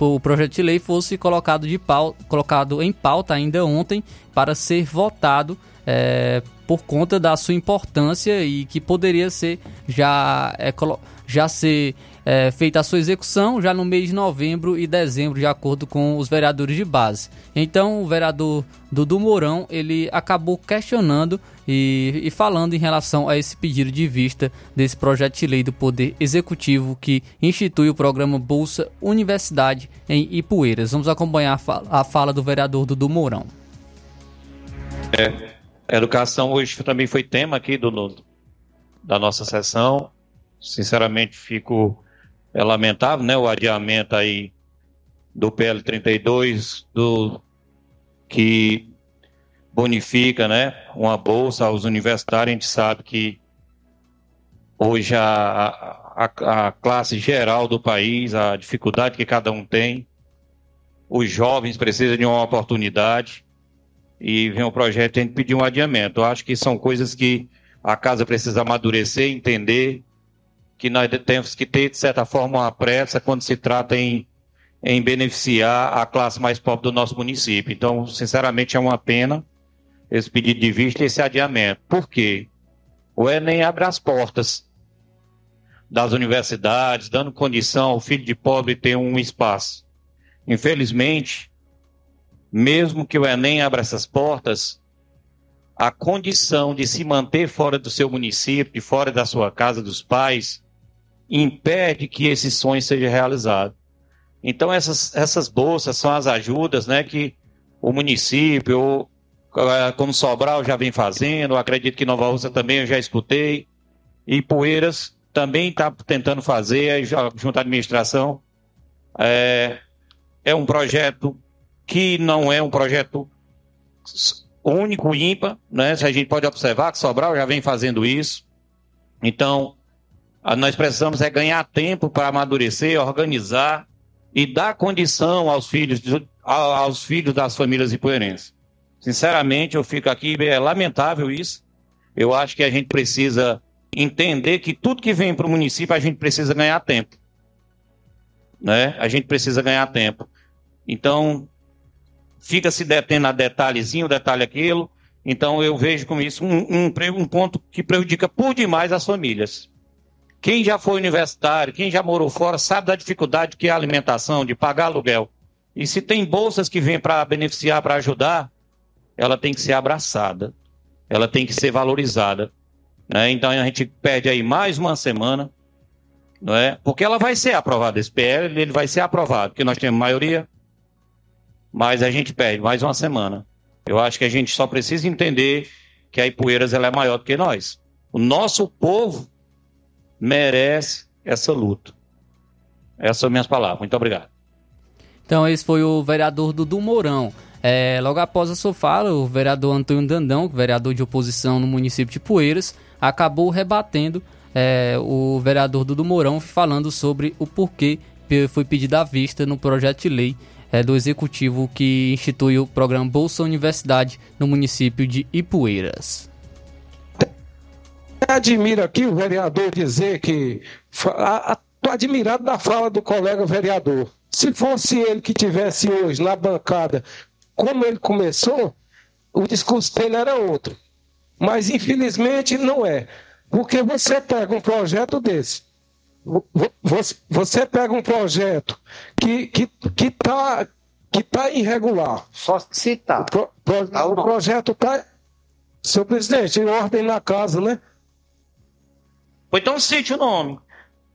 o projeto de lei fosse colocado, de pau, colocado em pauta ainda ontem para ser votado é, por conta da sua importância e que poderia ser já, é, já ser é, feita a sua execução já no mês de novembro e dezembro, de acordo com os vereadores de base. Então, o vereador Dudu Mourão ele acabou questionando e, e falando em relação a esse pedido de vista desse projeto de lei do Poder Executivo que institui o programa Bolsa Universidade em Ipueiras. Vamos acompanhar a fala, a fala do vereador Dudu Mourão. É, educação hoje também foi tema aqui do, da nossa sessão. Sinceramente, fico é lamentável, né, o adiamento aí do PL 32 do que bonifica, né, uma bolsa aos universitários. A gente sabe que hoje a, a, a classe geral do país, a dificuldade que cada um tem, os jovens precisam de uma oportunidade e vem um projeto a gente pedir um adiamento. Eu acho que são coisas que a casa precisa amadurecer, entender que nós temos que ter, de certa forma, uma pressa quando se trata em, em beneficiar a classe mais pobre do nosso município. Então, sinceramente, é uma pena esse pedido de vista e esse adiamento. Por quê? O Enem abre as portas das universidades, dando condição ao filho de pobre ter um espaço. Infelizmente, mesmo que o Enem abra essas portas, a condição de se manter fora do seu município, fora da sua casa dos pais, impede que esse sonho seja realizado. Então essas, essas bolsas são as ajudas né, que o município, eh, como Sobral já vem fazendo, acredito que Nova Rússia também eu já escutei, e Poeiras também está tentando fazer, junto à administração. É, é um projeto que não é um projeto único, ímpar, né? A gente pode observar que Sobral já vem fazendo isso. Então, nós precisamos é ganhar tempo para amadurecer, organizar e dar condição aos filhos, aos filhos das famílias ipuerenses. Sinceramente, eu fico aqui, é lamentável isso. Eu acho que a gente precisa entender que tudo que vem para o município a gente precisa ganhar tempo. Né? A gente precisa ganhar tempo. Então, fica se detendo a detalhezinho, detalhe aquilo. Então, eu vejo com isso um, um, um ponto que prejudica por demais as famílias. Quem já foi universitário, quem já morou fora, sabe da dificuldade que é a alimentação, de pagar aluguel. E se tem bolsas que vêm para beneficiar, para ajudar, ela tem que ser abraçada, ela tem que ser valorizada. Né? Então a gente perde aí mais uma semana, não é? Porque ela vai ser aprovada, esse PL ele vai ser aprovado, porque nós temos maioria, mas a gente perde mais uma semana. Eu acho que a gente só precisa entender que a Ipueiras ela é maior do que nós. O nosso povo merece essa luta. Essas são minhas palavras. Muito obrigado. Então, esse foi o vereador Dudu Mourão. É, logo após a sua fala, o vereador Antônio Dandão, vereador de oposição no município de Poeiras, acabou rebatendo é, o vereador Dudu Mourão, falando sobre o porquê foi pedida a vista no projeto de lei é, do executivo que institui o programa Bolsa Universidade no município de Ipueiras admiro aqui o vereador dizer que. Estou admirado da fala do colega vereador. Se fosse ele que tivesse hoje na bancada, como ele começou, o discurso dele era outro. Mas infelizmente não é. Porque você pega um projeto desse, você pega um projeto que está que, que tá, que tá irregular. Só citar. O, pro, pro, tá o projeto está. Senhor presidente, em ordem na casa, né? Ou então cite o nome.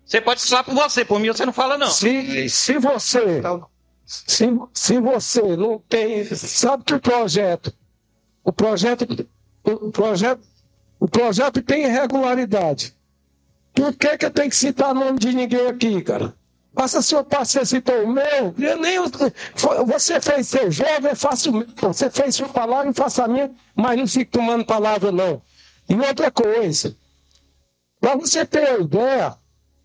Você pode falar por você, por mim você não fala, não. Se, se você. Se, se você não tem. Sabe que o projeto. O projeto. O projeto. O projeto tem irregularidade. Por que, que eu tenho que citar nome de ninguém aqui, cara? Passa seu você citou o meu. Eu nem, você fez ser jovem, faça o Você fez sua palavra e faça a minha, mas não fique tomando palavra, não. E outra coisa. Para você ter uma ideia,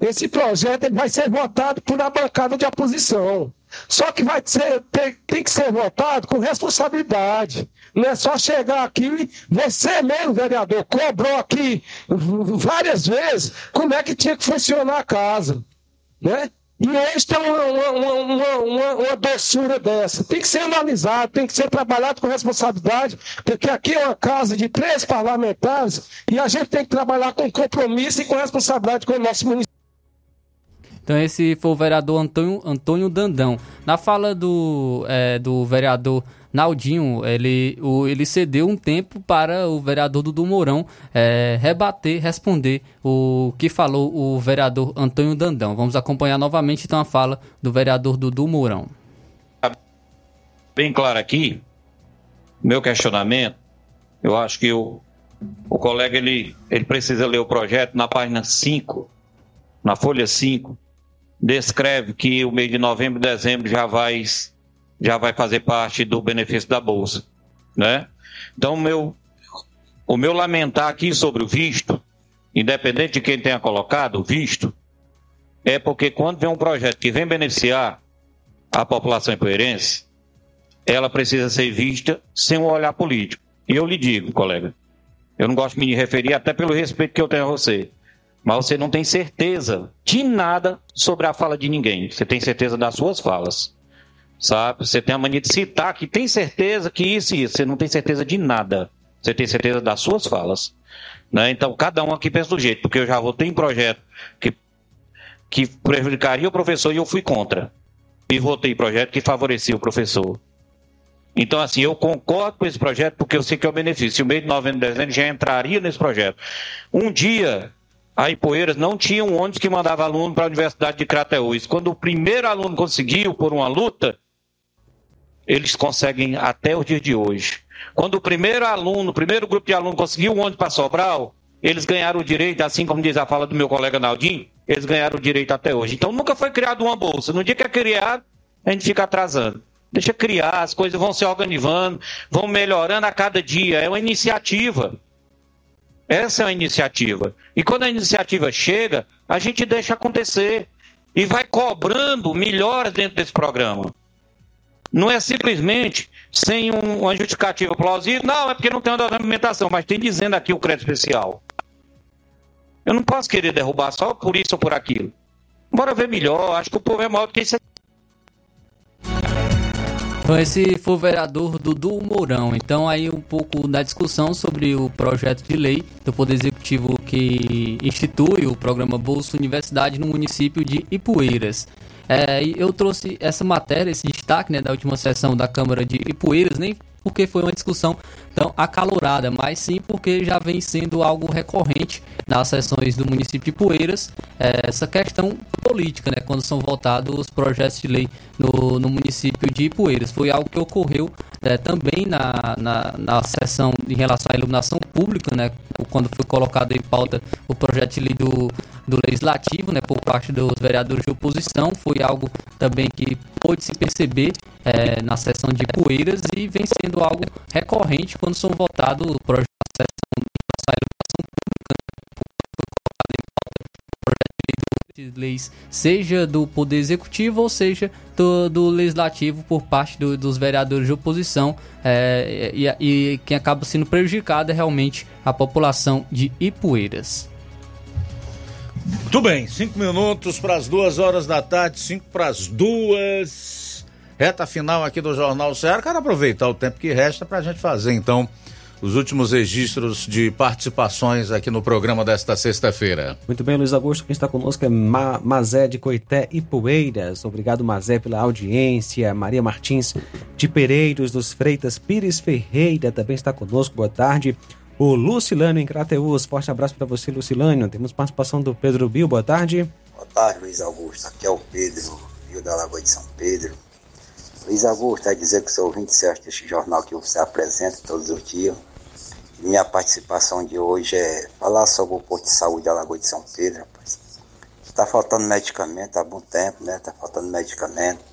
esse projeto vai ser votado por uma bancada de oposição. Só que vai ser, tem, tem, que ser votado com responsabilidade. Não é só chegar aqui, você mesmo, vereador, cobrou aqui várias vezes como é que tinha que funcionar a casa. Né? E eles têm uma, uma, uma, uma, uma doçura dessa. Tem que ser analisado, tem que ser trabalhado com responsabilidade, porque aqui é uma casa de três parlamentares e a gente tem que trabalhar com compromisso e com responsabilidade com o nosso município. Então esse foi o vereador Antônio, Antônio Dandão. Na fala do, é, do vereador Naldinho, ele, o, ele cedeu um tempo para o vereador Dudu Mourão é, rebater, responder o que falou o vereador Antônio Dandão. Vamos acompanhar novamente então a fala do vereador Dudu Mourão. Bem claro aqui, meu questionamento, eu acho que o, o colega ele, ele precisa ler o projeto na página 5, na folha 5, descreve que o mês de novembro e dezembro já vai, já vai fazer parte do benefício da Bolsa. Né? Então, meu, o meu lamentar aqui sobre o visto, independente de quem tenha colocado o visto, é porque quando vem um projeto que vem beneficiar a população empoeirense, ela precisa ser vista sem um olhar político. E eu lhe digo, colega, eu não gosto de me referir até pelo respeito que eu tenho a você mas você não tem certeza de nada sobre a fala de ninguém. Você tem certeza das suas falas. Sabe? Você tem a mania de citar que tem certeza que isso e isso. Você não tem certeza de nada. Você tem certeza das suas falas. Né? Então, cada um aqui pensa do jeito, porque eu já votei em projeto que, que prejudicaria o professor e eu fui contra. E votei em projeto que favorecia o professor. Então, assim, eu concordo com esse projeto porque eu sei que é o benefício. O mês de novembro e dezembro já entraria nesse projeto. Um dia, a Ipoeiras não tinha um ônibus que mandava aluno para a Universidade de Crateús. Quando o primeiro aluno conseguiu, por uma luta, eles conseguem até o dia de hoje. Quando o primeiro aluno, o primeiro grupo de alunos conseguiu um ônibus para Sobral, eles ganharam o direito, assim como diz a fala do meu colega Naldinho, eles ganharam o direito até hoje. Então nunca foi criada uma bolsa. No dia que é criado, a gente fica atrasando. Deixa criar, as coisas vão se organizando, vão melhorando a cada dia. É uma iniciativa. Essa é a iniciativa. E quando a iniciativa chega, a gente deixa acontecer. E vai cobrando melhores dentro desse programa. Não é simplesmente sem um, uma justificativa plausível. Não, é porque não tem uma documentação, mas tem dizendo aqui o crédito especial. Eu não posso querer derrubar só por isso ou por aquilo. Bora ver melhor. Acho que o povo é maior do que isso aqui. Então esse foi o vereador Dudu Mourão. Então aí um pouco da discussão sobre o projeto de lei do Poder Executivo que institui o programa Bolsa Universidade no município de Ipueiras. É, eu trouxe essa matéria, esse destaque né, da última sessão da Câmara de Ipueiras, nem porque foi uma discussão tão acalorada, mas sim porque já vem sendo algo recorrente nas sessões do município de Poeiras, é, essa questão política, né, quando são votados os projetos de lei no, no município de Poeiras. Foi algo que ocorreu é, também na, na, na sessão em relação à iluminação pública, né, quando foi colocado em pauta o projeto de lei do, do Legislativo, né, por parte dos vereadores de oposição, foi algo também que pôde se perceber é, na sessão de Poeiras e vem sendo algo recorrente quando são votados projetos da sessão de iluminação pública, foi colocado em pauta projeto de leis, seja do Poder Executivo ou seja do, do Legislativo por parte do, dos vereadores de oposição é, e, e quem acaba sendo prejudicado é realmente a população de Ipueiras. Muito bem, cinco minutos para as duas horas da tarde, cinco para as duas. Reta final aqui do Jornal Ceará. Quero aproveitar o tempo que resta para a gente fazer então os últimos registros de participações aqui no programa desta sexta-feira. Muito bem, Luiz Augusto, quem está conosco é Ma Mazé de Coité e Poeiras. Obrigado, Mazé, pela audiência. Maria Martins de Pereiros dos Freitas Pires Ferreira também está conosco. Boa tarde. O Lucilânio em Crateus. Forte abraço para você, Lucilânio. Temos participação do Pedro Bill. Boa tarde. Boa tarde, Luiz Augusto. Aqui é o Pedro, Rio da Lagoa de São Pedro. Luiz Augusto, é dizer que sou ouvinte certo deste jornal que você apresenta todos os dias. Minha participação de hoje é falar sobre o posto de saúde da Lagoa de São Pedro, rapaz. Está faltando medicamento há bom tempo, né? Está faltando medicamento.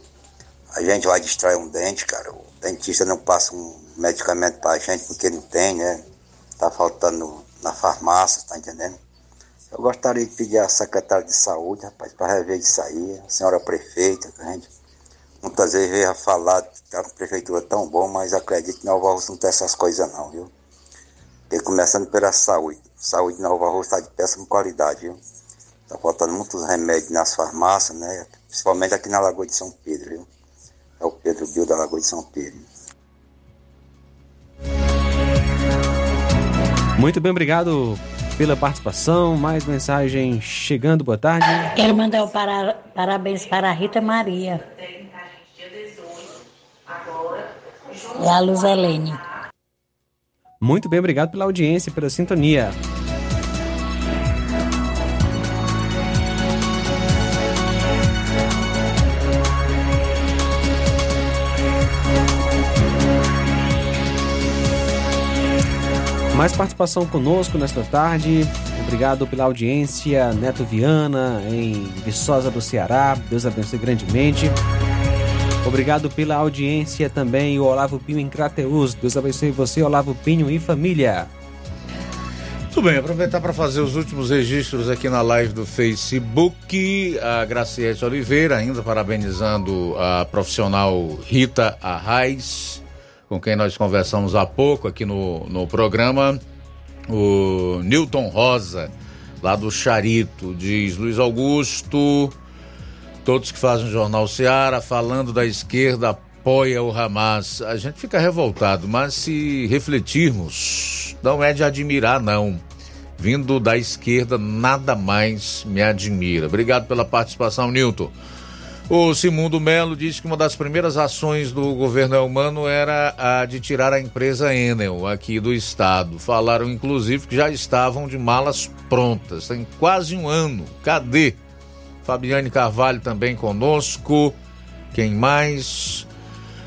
A gente vai distrair um dente, cara. O dentista não passa um medicamento para a gente porque não tem, né? Está faltando na farmácia, tá entendendo? Eu gostaria de pedir à secretária de saúde, rapaz, para rever isso aí, a senhora prefeita, que a gente muitas vezes veio a falar que a prefeitura é tão bom, mas acredito que Nova Rússia não tem essas coisas não, viu? Porque começando pela saúde. Saúde de Nova Rússia está de péssima qualidade, viu? Tá faltando muitos remédios nas farmácias, né? principalmente aqui na Lagoa de São Pedro, viu? É o Pedro Bill da Lagoa de São Pedro. Muito bem, obrigado pela participação. Mais mensagem chegando, boa tarde. Quero mandar o para- parabéns para a Rita Maria. E a Luz Helene. Muito bem, obrigado pela audiência, pela sintonia. Mais participação conosco nesta tarde. Obrigado pela audiência, Neto Viana, em Viçosa do Ceará. Deus abençoe grandemente. Obrigado pela audiência também, o Olavo Pinho em Crateus. Deus abençoe você, Olavo Pinho e família. Muito bem, aproveitar para fazer os últimos registros aqui na live do Facebook. A Graciete Oliveira, ainda parabenizando a profissional Rita Arraes, com quem nós conversamos há pouco aqui no, no programa. O Newton Rosa, lá do Charito, diz Luiz Augusto. Todos que fazem o Jornal Seara, falando da esquerda, apoia o Hamas. A gente fica revoltado, mas se refletirmos, não é de admirar, não. Vindo da esquerda, nada mais me admira. Obrigado pela participação, Nilton. O Simundo Melo disse que uma das primeiras ações do governo Elmano era a de tirar a empresa Enel aqui do estado. Falaram, inclusive, que já estavam de malas prontas. Tem quase um ano. Cadê? Fabiane Carvalho também conosco. Quem mais?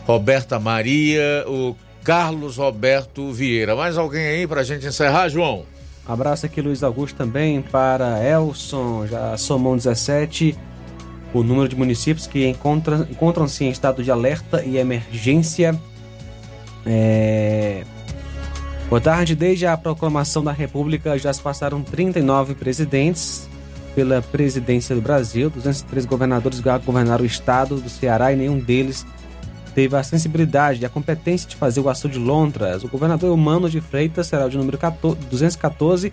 Roberta Maria, o Carlos Roberto Vieira. Mais alguém aí pra gente encerrar, João? Abraço aqui, Luiz Augusto, também para Elson, já somou 17. O número de municípios que encontram- encontram-se em estado de alerta e emergência. É... Boa tarde. Desde a proclamação da República já se passaram 39 presidentes pela presidência do Brasil. 203 governadores governaram o estado do Ceará e nenhum deles teve a sensibilidade e a competência de fazer o açude de lontras. O governador Humano de Freitas será o de número 14 214.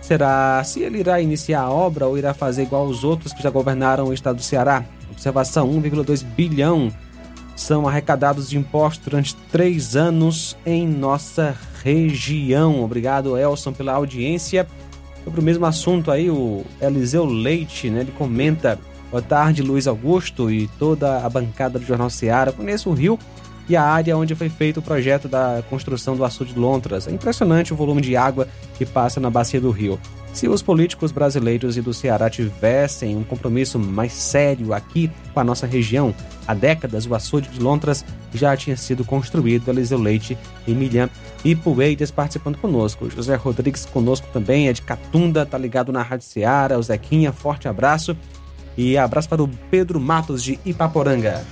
Será se ele irá iniciar a obra ou irá fazer igual aos outros que já governaram o estado do Ceará. Observação: 1,2 bilhão são arrecadados de impostos durante três anos em nossa região. Obrigado, Elson, pela audiência. Sobre o mesmo assunto aí, o Eliseu Leite, né? Ele comenta. Boa tarde, Luiz Augusto e toda a bancada do Jornal Seara. Conheço o Rio e a área onde foi feito o projeto da construção do açude de Lontras. É impressionante o volume de água que passa na bacia do rio. Se os políticos brasileiros e do Ceará tivessem um compromisso mais sério aqui com a nossa região, há décadas o açude de Lontras já tinha sido construído. Eliseu Leite, Emilian e Poeiras participando conosco. José Rodrigues conosco também, é de Catunda, tá ligado na Rádio Ceará. O Zequinha, forte abraço. E abraço para o Pedro Matos de Ipaporanga.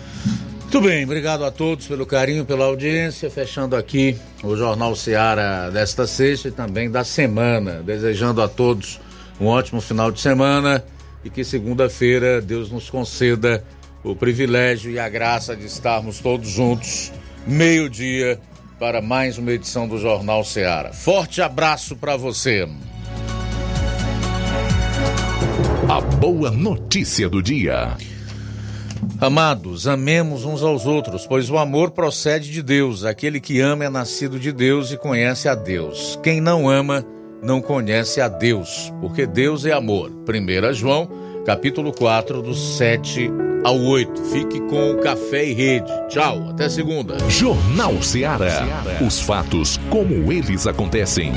Muito bem, obrigado a todos pelo carinho, pela audiência. Fechando aqui o Jornal Seara desta sexta e também da semana. Desejando a todos um ótimo final de semana e que segunda-feira Deus nos conceda o privilégio e a graça de estarmos todos juntos, meio-dia, para mais uma edição do Jornal Seara. Forte abraço para você. A boa notícia do dia. Amados, amemos uns aos outros, pois o amor procede de Deus. Aquele que ama é nascido de Deus e conhece a Deus. Quem não ama não conhece a Deus, porque Deus é amor. 1 João, capítulo 4, do 7 ao 8. Fique com o café e rede. Tchau, até segunda. Jornal Seara. Os fatos como eles acontecem.